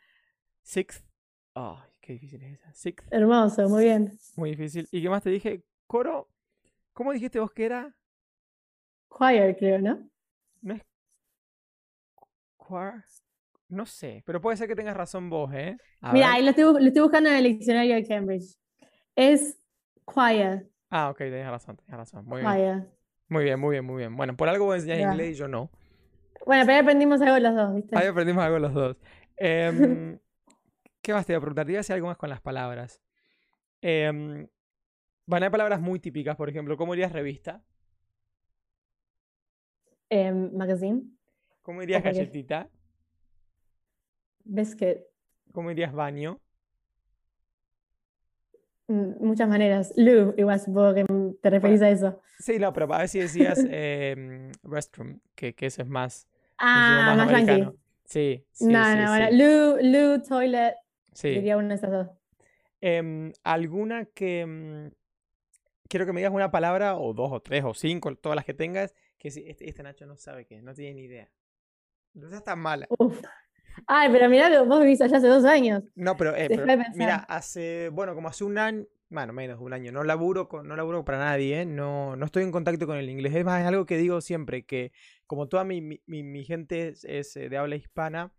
sixth. Ay, qué difícil es esa. Sixth, Hermoso, muy bien. muy difícil. ¿Y qué más te dije? Coro, ¿cómo dijiste vos que era? Choir, creo, ¿no? ¿No es choir? No sé, pero puede ser que tengas razón vos, ¿eh? A Mira, ver. ahí lo estoy, bu- lo estoy buscando en el diccionario de Cambridge. Es choir, Ah, ok, tenés razón, tenés razón. Muy bien. choir. Muy bien, muy bien, muy bien. Bueno, por algo vos enseñás Ya. inglés y yo no. Bueno, pero ahí aprendimos algo los dos, ¿viste? Ahí aprendimos algo los dos. Em, ¿qué más te iba a preguntar? Te iba a decir algo más con las palabras. Em, bueno, hay palabras muy típicas, por ejemplo, ¿cómo dirías revista? Em, magazine, ¿Cómo dirías galletita? biscuit, ¿Cómo dirías baño? mm, muchas maneras. Lou, igual supongo que te referís a eso. Sí, no, pero a ver si decías em, restroom, que, que eso es más, Ah, más americano. Sí, sí, No, sí, no, bueno, Lou, Lou, toilet, sí. diría una de esas dos. Em, ¿alguna que... mm, quiero que me digas una palabra, o dos, o tres, o cinco, todas las que tengas, que si este, este Nacho no sabe qué, no tiene ni idea. No seas tan mala. Uf. Ay, pero mirá que vos vivís allá hace dos años. No, pero, eh, pero mira, hace, bueno, como hace un año, bueno, menos de un año, no laburo, con, no laburo para nadie, ¿eh? no, no estoy en contacto con el inglés. Es más, es algo que digo siempre, que como toda mi, mi, mi- gente es, es, eh, de habla hispana,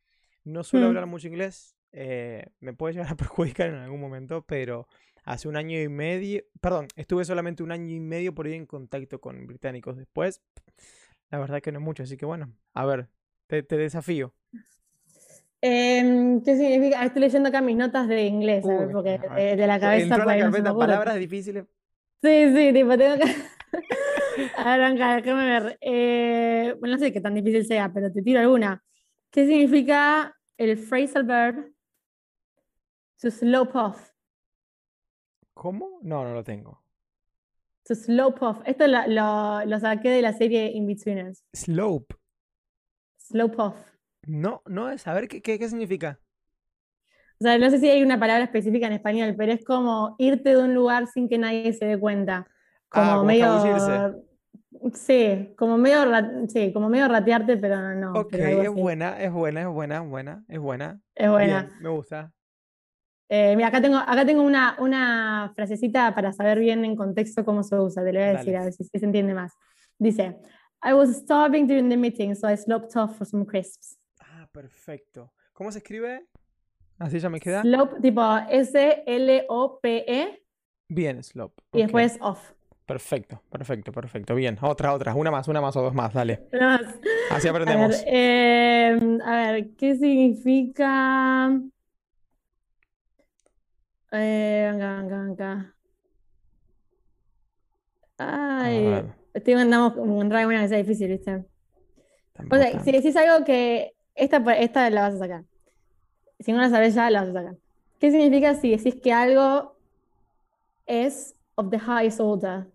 no suelo Mm. hablar mucho inglés, eh, me puede llegar a perjudicar en algún momento, pero hace un año y medio, perdón, estuve solamente un año y medio por ahí en contacto con británicos. Después, la verdad que no mucho, así que bueno, a ver, te, te desafío. Em, ¿Qué significa? Estoy leyendo acá mis notas de inglés, porque ver. de, de la cabeza Entró la no palabras difíciles. Sí, sí, tipo, tengo que. Arranca, déjame ver. Eh, bueno, no sé qué tan difícil sea, pero te tiro alguna. ¿Qué significa el phrasal verb to slope off? ¿Cómo? No, no lo tengo. To slope off. Esto lo, lo, lo saqué de la serie In-Betweeners. Slope. Slope off. No, no es. A ver, ¿qué, qué, qué significa? O sea, no sé si hay una palabra específica en español, pero es como irte de un lugar sin que nadie se dé cuenta. Como Ah, como medio. Sí, como medio, sí, como medio ratearte, pero no. Ok, pero es buena, es buena, es buena, buena, es buena. Es buena. Bien, me gusta. Eh, mira, acá tengo, acá tengo una, una frasecita para saber bien en contexto cómo se usa, te lo voy a decir, Dale. a ver si, si se entiende más. Dice, I was starving during the meeting, so I sloped off for some crisps. Ah, perfecto. ¿Cómo se escribe? Así ya me queda. Slope, tipo S-L-O-P-E Bien, slope. y después off. Perfecto, perfecto, perfecto. Bien, otra, otra. Una más, una más o dos más, dale. Nada más. Así A ver, aprendemos. eh, a ver, ¿qué significa? Eh, venga, venga, venga. Ay, estoy con una que sea difícil, ¿viste? O sea, si decís algo que esta, esta la vas a sacar. Si no la sabes ya, la vas a sacar. ¿Qué significa si decís que algo es of the highest order?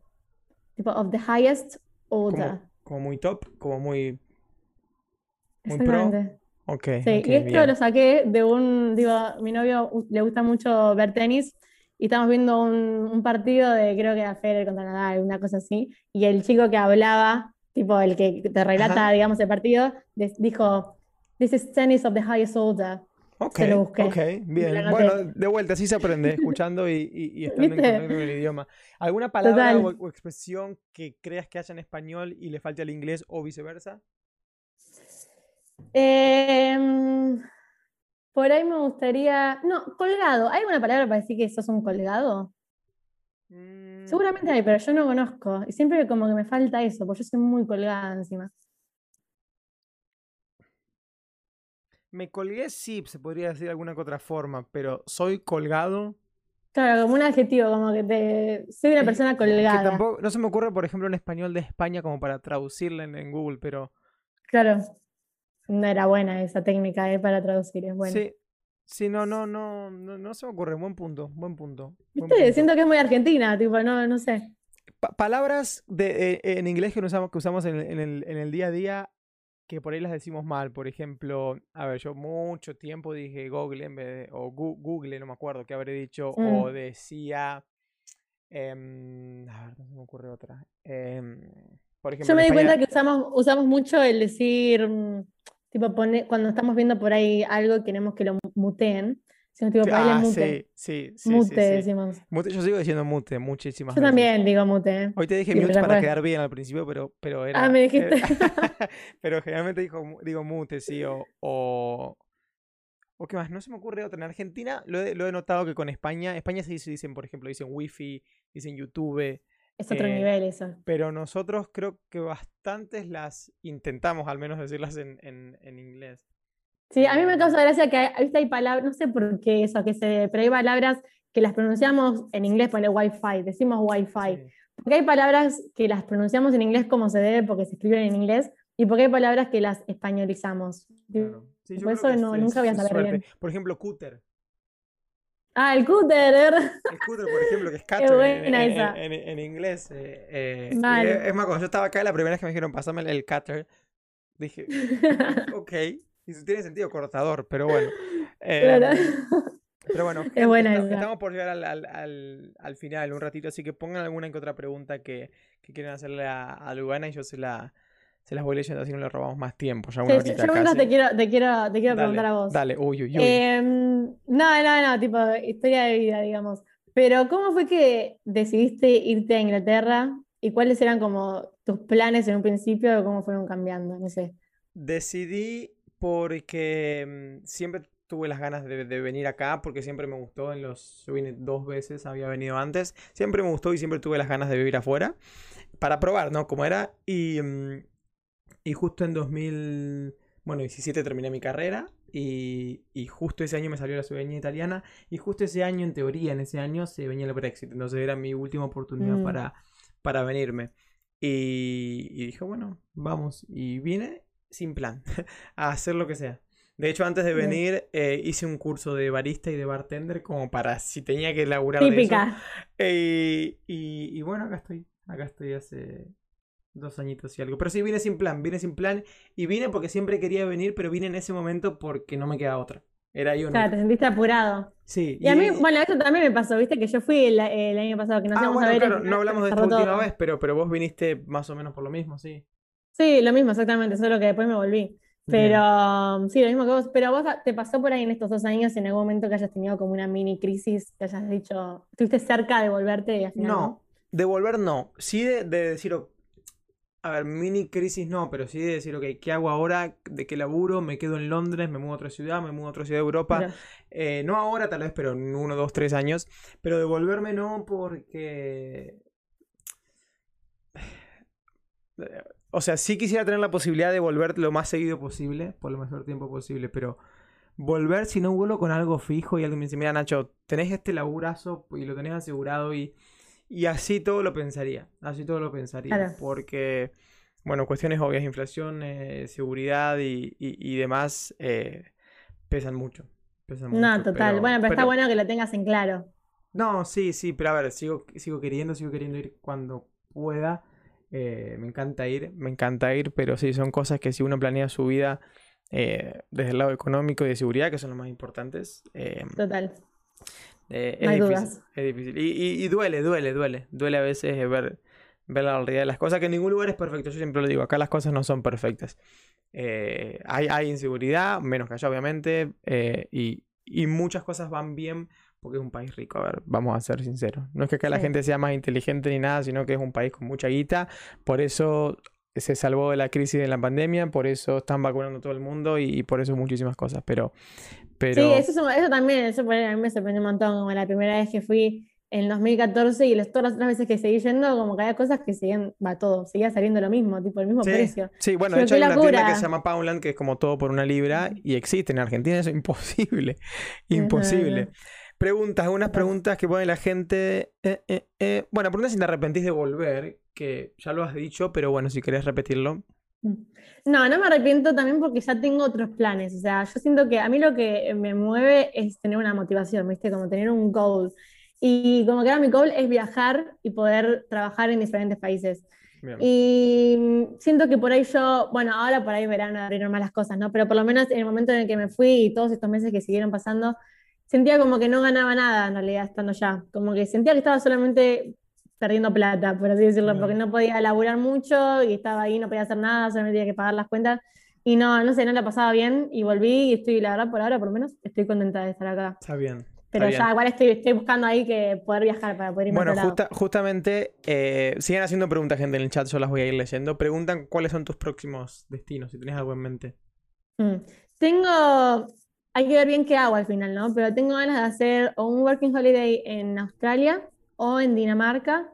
Tipo, of the highest order. Como, como muy top, como muy, muy pro. Exactamente. Ok, Sí, ok, y esto bien. lo saqué de un, digo, mi novio le gusta mucho ver tenis y estamos viendo un, un partido de, creo que era Federer contra Nadal, una cosa así, y el chico que hablaba, tipo el que te relata, Ajá. digamos, el partido, dijo, This is tennis of the highest order. Ok, se lo busqué. ok, bien. Bueno, de vuelta, así se aprende, escuchando y, y- y estando en ¿Viste? contacto con el idioma. ¿Alguna palabra o, o expresión que creas que haya en español y le falte al inglés o viceversa? Em, por ahí me gustaría, no, colgado. ¿Hay alguna palabra para decir que sos un colgado? Mm, Seguramente hay, pero yo no conozco. Y siempre como que me falta eso, porque yo soy muy colgada encima. me colgué, sí, se podría decir de alguna que otra forma, pero soy colgado. Claro, como un adjetivo, como que te... Soy una persona que colgada. tampoco, no se me ocurre, por ejemplo, en español de España como para traducirla en, en Google, pero Claro. No era buena esa técnica eh, para traducir, es buena. sí, sí, no, no, no, no, no se me ocurre. Buen punto, buen punto. buen ¿Viste? punto. Siento que es muy argentina, tipo, no, no sé. Pa- palabras de, eh, en inglés que usamos, que usamos en, el- en el, en el día a día que por ahí las decimos mal. Por ejemplo, a ver, yo mucho tiempo dije Google en vez de, o Gu- Google, no me acuerdo qué habré dicho, o Mm. decía, em, a ver, no se me ocurre otra. Em, por ejemplo, Yo me di cuenta que usamos, usamos mucho el decir, mm, tipo, pone- cuando estamos viendo por ahí algo, queremos que lo muteen. Decimos, tipo, Ah, mute. sí, sí, sí, Mute, decimos. Mute, yo sigo diciendo mute muchísimas Yo veces. también digo mute. Hoy te dije mute para quedar bien al principio, pero, pero era. Ah, me dijiste. era- pero generalmente digo, digo mute, sí, o, o. ¿O qué más? No se me ocurre otra. En Argentina lo he, lo he notado que con España. España se dice- dicen, por ejemplo, dicen wifi, dicen YouTube. Es otro eh, nivel eso. Pero nosotros creo que bastantes las intentamos al menos decirlas en, en, en inglés. Sí, a mí me causa gracia que hay, hay palabras, no sé por qué eso, que se, pero hay palabras que las pronunciamos en inglés, pone wifi, decimos wifi. Sí. Porque hay palabras que las pronunciamos en inglés como se debe porque se escriben en inglés, y porque hay palabras que las españolizamos. Claro. Sí, Por eso no- es- nunca voy a saber bien. Por ejemplo, cúter. Ah, el cúter, ¿verdad? El scooter, por ejemplo, que es cutter en, en- en- en inglés. eh, eh, es, es más, cuando yo estaba acá, la primera vez que me dijeron, pasame el, el cutter, dije, ok. Y tiene sentido cortador, pero bueno. Claro. Em, pero bueno, gente, buena esa. estamos por llegar al, al- al- al final un ratito, así que pongan alguna que otra pregunta que, que quieran hacerle a, a Lugana y yo se, la, se las voy leyendo, así no le robamos más tiempo. Ya una Sí, yo, casi. te quiero, te quiero, te quiero Dale, preguntar a vos. Dale, uy, uy, uy. Em, no, no, no, tipo historia de vida, digamos. Pero ¿cómo fue que decidiste irte a Inglaterra y cuáles eran como tus planes en un principio o cómo fueron cambiando? No sé. Decidí porque mm, siempre tuve las ganas de, de venir acá, porque siempre me gustó en los... Yo vine dos veces, había venido antes. Siempre me gustó y siempre tuve las ganas de vivir afuera. Para probar, ¿no? Cómo era. Y, mm, y justo en 2000... bueno, 17 terminé mi carrera y, y justo ese año me salió la ciudadanía italiana y justo ese año, en teoría, en ese año se venía el Brexit. Entonces era mi última oportunidad Mm. para, para venirme. Y, y dije, bueno, vamos. Y vine sin plan, a hacer lo que sea. De hecho, antes de venir, eh, hice un curso de barista y de bartender como para si tenía que laburar de eso. Típica. Eh, y, y bueno, acá estoy. Acá estoy hace dos añitos y algo. Pero sí, vine sin plan, vine sin plan. Y vine porque siempre quería venir, pero vine en ese momento porque no me queda otra. Era yo Claro, te sentiste apurado. Sí. Y a mí, bueno, eso también me pasó, viste, que yo fui el, el año pasado, que nos ah, bueno, a ver. claro, no hablamos de esta última todo. vez, pero, pero vos viniste más o menos por lo mismo, sí. Sí, lo mismo, exactamente, solo que después me volví. Pero sí, lo mismo que vos. Pero vos te pasó por ahí en estos dos años en algún momento que hayas tenido como una mini crisis, que hayas dicho, estuviste cerca de volverte y al final No, de volver no. Sí de, de decir, a ver, mini crisis no, pero sí de decir, ok, ¿qué hago ahora? ¿De qué laburo? ¿Me quedo en Londres? ¿Me mudo a otra ciudad? ¿Me mudo a otra ciudad de Europa? Pero- Eh, no ahora tal vez, pero en uno, dos, tres años. Pero devolverme no porque... O sea, sí quisiera tener la posibilidad de volver lo más seguido posible, por lo mejor tiempo posible, pero volver si no vuelo con algo fijo y alguien me dice, mira Nacho, tenés este laburazo y lo tenés asegurado y, y así todo lo pensaría, así todo lo pensaría, Claro. porque, bueno, cuestiones obvias, inflación, eh, seguridad y, y- y demás eh, pesan mucho. Pesan No, mucho, total. pero- Bueno, pero está bueno que lo tengas en claro. no, sí, sí, pero a ver, sigo, sigo queriendo, sigo queriendo ir cuando pueda. Eh, me encanta ir, me encanta ir, pero sí, son cosas que si uno planea su vida eh, desde el lado económico y de seguridad, que son los más importantes, eh, Total. Eh, No es hay difícil, dudas. es difícil. Y, y- y duele, duele, duele. Duele a veces eh, ver, ver la realidad de las cosas, que en ningún lugar es perfecto. Yo siempre lo digo, acá las cosas no son perfectas. Eh, hay, hay inseguridad, menos que allá, obviamente, eh, y, y muchas cosas van bien porque es un país rico. A ver, vamos a ser sinceros. No es que acá la gente sea más inteligente ni nada, sino que es un país con mucha guita. Por eso se salvó de la crisis de la pandemia, por eso están vacunando todo el mundo y, y por eso muchísimas cosas. Pero, pero... Sí, eso, es- eso también, eso por ahí a mí me sorprendió un montón, como la primera vez que fui en 2014 y las, todas las otras veces que seguí yendo, como que había cosas que seguían, va todo, seguía saliendo lo mismo, tipo el mismo Sí, precio. sí, bueno, Yo, de hecho hay una tienda que se llama Poundland que es como todo por una libra y existe en Argentina, eso es imposible, imposible. Preguntas, unas Total. preguntas que pone la gente. eh, eh, eh. Bueno, pregunta si te arrepentís de volver, que ya lo has dicho, pero bueno, si querés repetirlo. No, no me arrepiento también porque ya tengo otros planes. O sea, yo siento que a mí lo que me mueve es tener una motivación, ¿viste? Como tener un goal. Y como que ahora mi goal es viajar y poder trabajar en diferentes países. Bien. Y siento que por ahí yo, bueno, ahora por ahí verán abrir más las cosas, ¿no? Pero por lo menos en el momento en el que me fui y todos estos meses que siguieron pasando, sentía como que no ganaba nada en realidad estando ya. Como que sentía que estaba solamente perdiendo plata, por así decirlo, porque no podía laburar mucho y estaba ahí, no podía hacer nada, solamente tenía que pagar las cuentas. Y no, no sé, no la pasaba bien y volví y estoy, la verdad, por ahora por lo menos, estoy contenta de estar acá. Está bien. Pero ya igual estoy, estoy buscando ahí que poder viajar para poder irme a Bueno, lado. justa- justamente, eh, siguen haciendo preguntas, gente, en el chat, yo las voy a ir leyendo. Preguntan cuáles son tus próximos destinos, si tenés algo en mente. Mm. Tengo, hay que ver bien qué hago al final, ¿no? Pero tengo ganas de hacer un working holiday en Australia o en Dinamarca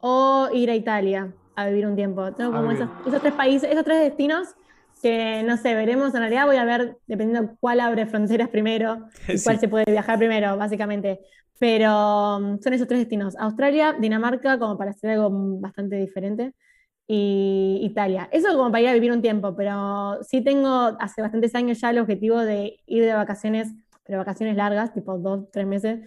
o ir a Italia a vivir un tiempo. Tengo Ah, como bien. esos, esos tres países, esos tres destinos que no sé, veremos. En realidad voy a ver dependiendo cuál abre fronteras primero y cuál Sí. se puede viajar primero, básicamente. Pero mm, son esos tres destinos: Australia, Dinamarca, como para hacer algo bastante diferente, y Italia. Eso como para ir a vivir un tiempo, pero sí tengo hace bastantes años ya el objetivo de ir de vacaciones, pero vacaciones largas, tipo dos, tres meses,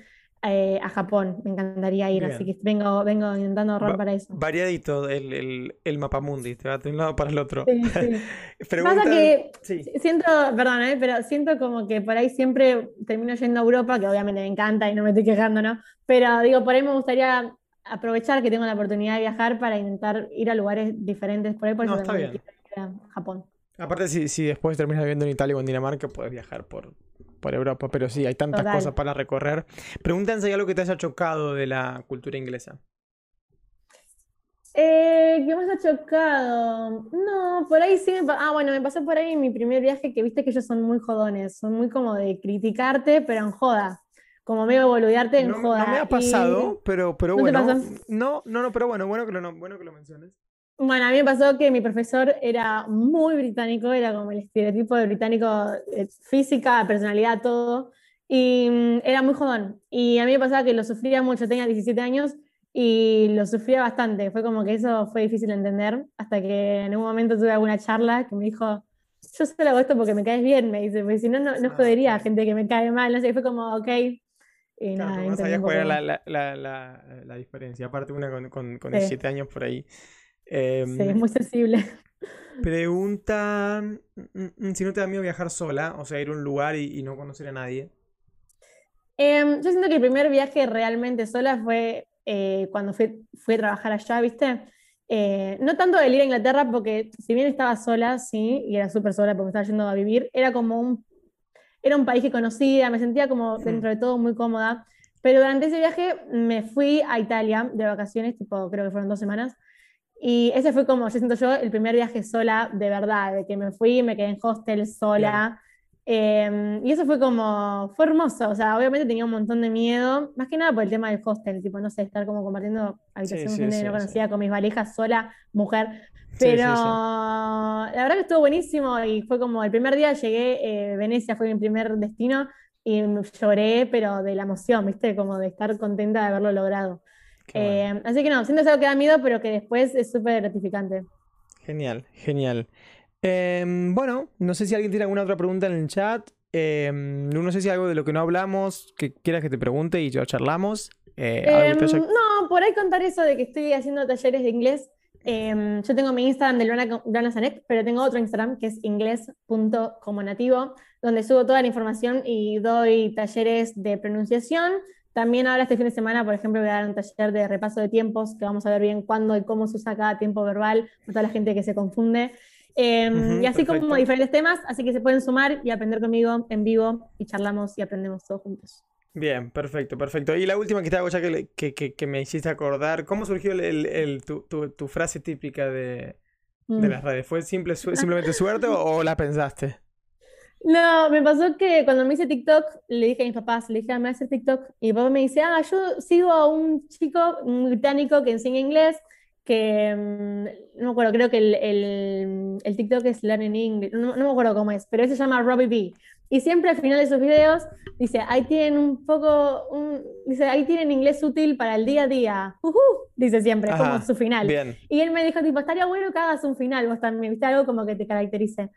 eh, a Japón. Me encantaría ir, Bien. así que vengo, vengo intentando ahorrar Va- para eso. Variadito el, el, el mapamundi, te va de un lado para el otro. Sí, sí. Preguntan- Pasa que Sí. siento, perdón, eh, pero siento como que por ahí siempre termino yendo a Europa, que obviamente me encanta y no me estoy quejando, ¿no? Pero digo, por ahí me gustaría aprovechar que tengo la oportunidad de viajar para intentar ir a lugares diferentes por ahí, por No, eso está bien. ir a Japón. Aparte, si, si después terminas viviendo en Italia o en Dinamarca, puedes viajar por, por Europa. Pero sí, hay tantas Total. cosas para recorrer. Preguntan si algo que te haya chocado de la cultura inglesa. Eh, ¿qué más ha chocado? No, por ahí sí me Ah, bueno, me pasó por ahí en mi primer viaje que viste que ellos son muy jodones, son muy como de criticarte, pero en joda. Como medio boludearte en No, joda. no me ha Y- pasado, pero, pero ¿No te bueno. No, no, no, pero bueno, bueno que lo, no- bueno que lo menciones. Bueno, a mí me pasó que mi profesor era muy británico, era como el estereotipo de británico, eh, física, personalidad, todo, y mm, era muy jodón. Y a mí me pasaba que lo sufría mucho, tenía 17 años y lo sufría bastante. Fue como que eso fue difícil de entender, hasta que en un momento tuve alguna charla que me dijo, yo solo hago esto porque me caes bien, me dice, porque si no, no, no Ah, jodería a gente que me cae mal, no sé, y fue como, ok. Y Claro, nada, no sabías cuál era la, la, la, la diferencia. Aparte, una con, con, con Sí. 17 años por ahí. Sí, es Em, muy sensible. pregunta mm, mm, si no te da miedo viajar sola, o sea, ir a un lugar y, y no conocer a nadie. Em, yo siento que el primer viaje realmente sola fue eh, cuando fui, fui a trabajar allá, ¿viste? Eh, no tanto el ir a Inglaterra, porque si bien estaba sola, sí, y era súper sola porque estaba yendo a vivir, era como un, era un país que conocía, me sentía como dentro de todo muy cómoda. Pero durante ese viaje me fui a Italia de vacaciones, tipo, creo que fueron dos semanas. Y ese fue como, yo siento yo, el primer viaje sola de verdad, de que me fui, me quedé en hostel sola. Eh, y eso fue como, fue hermoso, o sea, obviamente tenía un montón de miedo, más que nada por el tema del hostel, tipo, no sé, estar como compartiendo habitación con sí, gente sí, no sí. conocía, con mis valijas sola, mujer. Sí, sí, Pero sí. la verdad que estuvo buenísimo y fue como el primer día llegué, eh, Venecia fue mi primer destino y lloré, pero de la emoción, ¿viste? Como de estar contenta de haberlo logrado. Bueno. Eh, así que no, siento algo que da miedo, pero que después es súper gratificante. Genial, genial. Em, bueno, no sé si alguien tiene alguna otra pregunta en el chat. Em, no sé si algo de lo que no hablamos, que quieras que te pregunte y yo charlamos. Eh, algo Em, haya- no, por ahí contar eso de que estoy haciendo talleres de inglés. Yo tengo mi Instagram de Luana, Luana Sanek, pero tengo otro Instagram que es inglés.comonativo, donde subo toda la información y doy talleres de pronunciación. También ahora este fin de semana, por ejemplo, voy a dar un taller de repaso de tiempos, que vamos a ver bien cuándo y cómo se usa cada tiempo verbal, para toda la gente que se confunde. Em, y así perfecto. como diferentes temas, así que se pueden sumar y aprender conmigo en vivo y charlamos y aprendemos todos juntos. Bien, perfecto, perfecto. Y la última que te hago ya que, le- que, que- que me hiciste acordar, ¿cómo surgió el, el- el- tu, tu- tu frase típica de, de Mm. las redes? ¿Fue simple, su- simplemente suerte o, o la pensaste? No, me pasó que cuando me hice TikTok, le dije a mis papás, le dije, "Ah, me hacer TikTok. Y mi papá me dice, ah, yo sigo a un chico, un británico que enseña inglés, que, mm, no me acuerdo, creo que el, el- el TikTok es Learning English, no, no me acuerdo cómo es, pero él se llama Robbie B. Y siempre al final de sus videos dice, ahí tienen un poco, un- dice, ahí tienen inglés útil para el día a día. Ujú, dice siempre, es como Ajá, su final. Bien. Y él me dijo, tipo, estaría bueno que hagas un final, vos también, viste, algo como que te caracterice.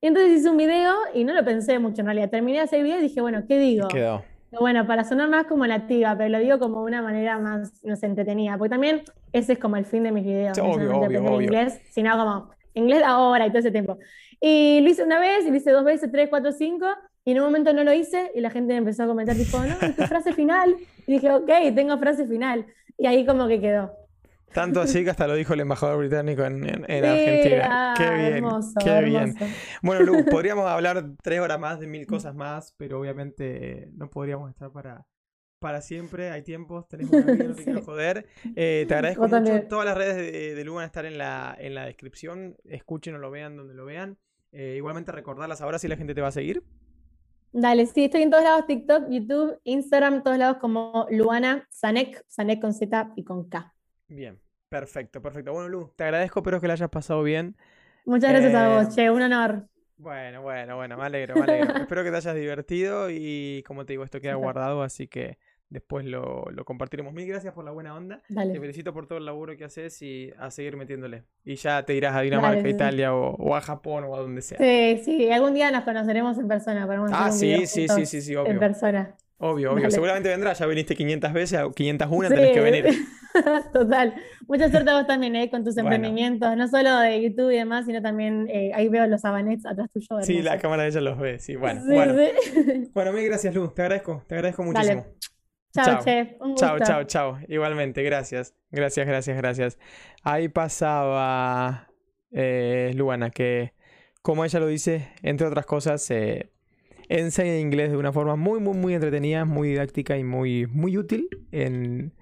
Y entonces hice un video y no lo pensé mucho en realidad. Terminé de hacer video y dije, bueno, ¿qué digo? Quedó. Bueno, para sonar más como nativa, pero lo digo como de una manera más, no sé, entretenida. Porque también ese es como el fin de mis videos, Sí, no obvio, obvio, obvio. inglés, sino como inglés ahora y todo ese tiempo. Y lo hice una vez, y lo hice dos veces, tres, cuatro, cinco, y en un momento no lo hice, y la gente me empezó a comentar, tipo, no, ¿y tu frase final. Y dije, ok, tengo frase final. Y ahí como que quedó. Tanto así que hasta lo dijo el embajador británico en, en- en Sí, Argentina. ah, Qué bien, hermoso, qué bien. hermoso. Bueno, Lu, podríamos hablar tres horas más de mil cosas más, pero obviamente no podríamos estar para, para siempre. Hay tiempos, tenés una vida, no te Sí. quiero joder. Eh, te agradezco Vos mucho. también. Todas las redes de, de Lu van a estar en la, en la descripción. Escuchen o lo vean donde lo vean. Eh, igualmente recordarlas ahora si la gente te va a seguir. Dale, sí, estoy en todos lados, TikTok, YouTube, Instagram, todos lados como Luana Sanek, Sanek con Z y con K. Bien, perfecto, perfecto. Bueno, Lu, te agradezco, espero que la hayas pasado bien. Muchas gracias a Eh, vos, che, un honor. Bueno, bueno, bueno, me alegro, me alegro. Espero que te hayas divertido y como te digo, esto queda guardado, así que después lo, lo compartiremos. Mil gracias por la buena onda. Te Dale. felicito por todo el laburo que haces y a seguir metiéndole. Y ya te irás a Dinamarca, Dale, sí. Italia o, o a Japón o a donde sea. Sí, sí, algún día nos conoceremos en persona, Ah, un sí, sí, sí, sí, sí, en obvio. persona. Obvio, obvio. Dale. Seguramente vendrás, ya viniste 500 veces, o 501 Sí, tenés que venir. Total. Mucha suerte a vos también, eh, con tus Bueno. emprendimientos, no solo de YouTube y demás, sino también eh, ahí veo los abanets atrás tuyo. Sí, la cámara de ella los ve, sí, bueno, Sí, bueno. sí. Bueno, mil gracias, Lu, te agradezco, te agradezco Dale. muchísimo. Chao, Chao. che, un Chao, chao, chao. Igualmente, gracias. Gracias, gracias, gracias. Ahí pasaba eh, Luana, que como ella lo dice, entre otras cosas, eh, enseña inglés de una forma muy, muy, muy entretenida, muy didáctica y muy, muy útil en,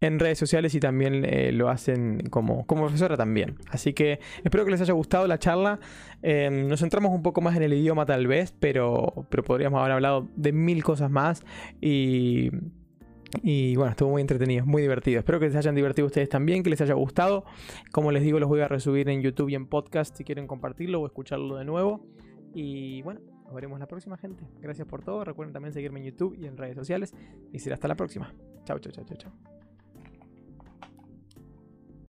en redes sociales y también eh, lo hacen como, como profesora también. Así que espero que les haya gustado la charla. Eh, nos centramos un poco más en el idioma tal vez, pero, pero podríamos haber hablado de mil cosas más y, Y bueno, estuvo muy entretenido, muy divertido. Espero que se hayan divertido ustedes también, que les haya gustado. Como les digo, los voy a resubir en YouTube y en podcast si quieren compartirlo o escucharlo de nuevo. Y bueno, nos veremos la próxima, gente. Gracias por todo. Recuerden también seguirme en YouTube y en redes sociales. Y será hasta la próxima. Chao, chao, chao, chao, chao.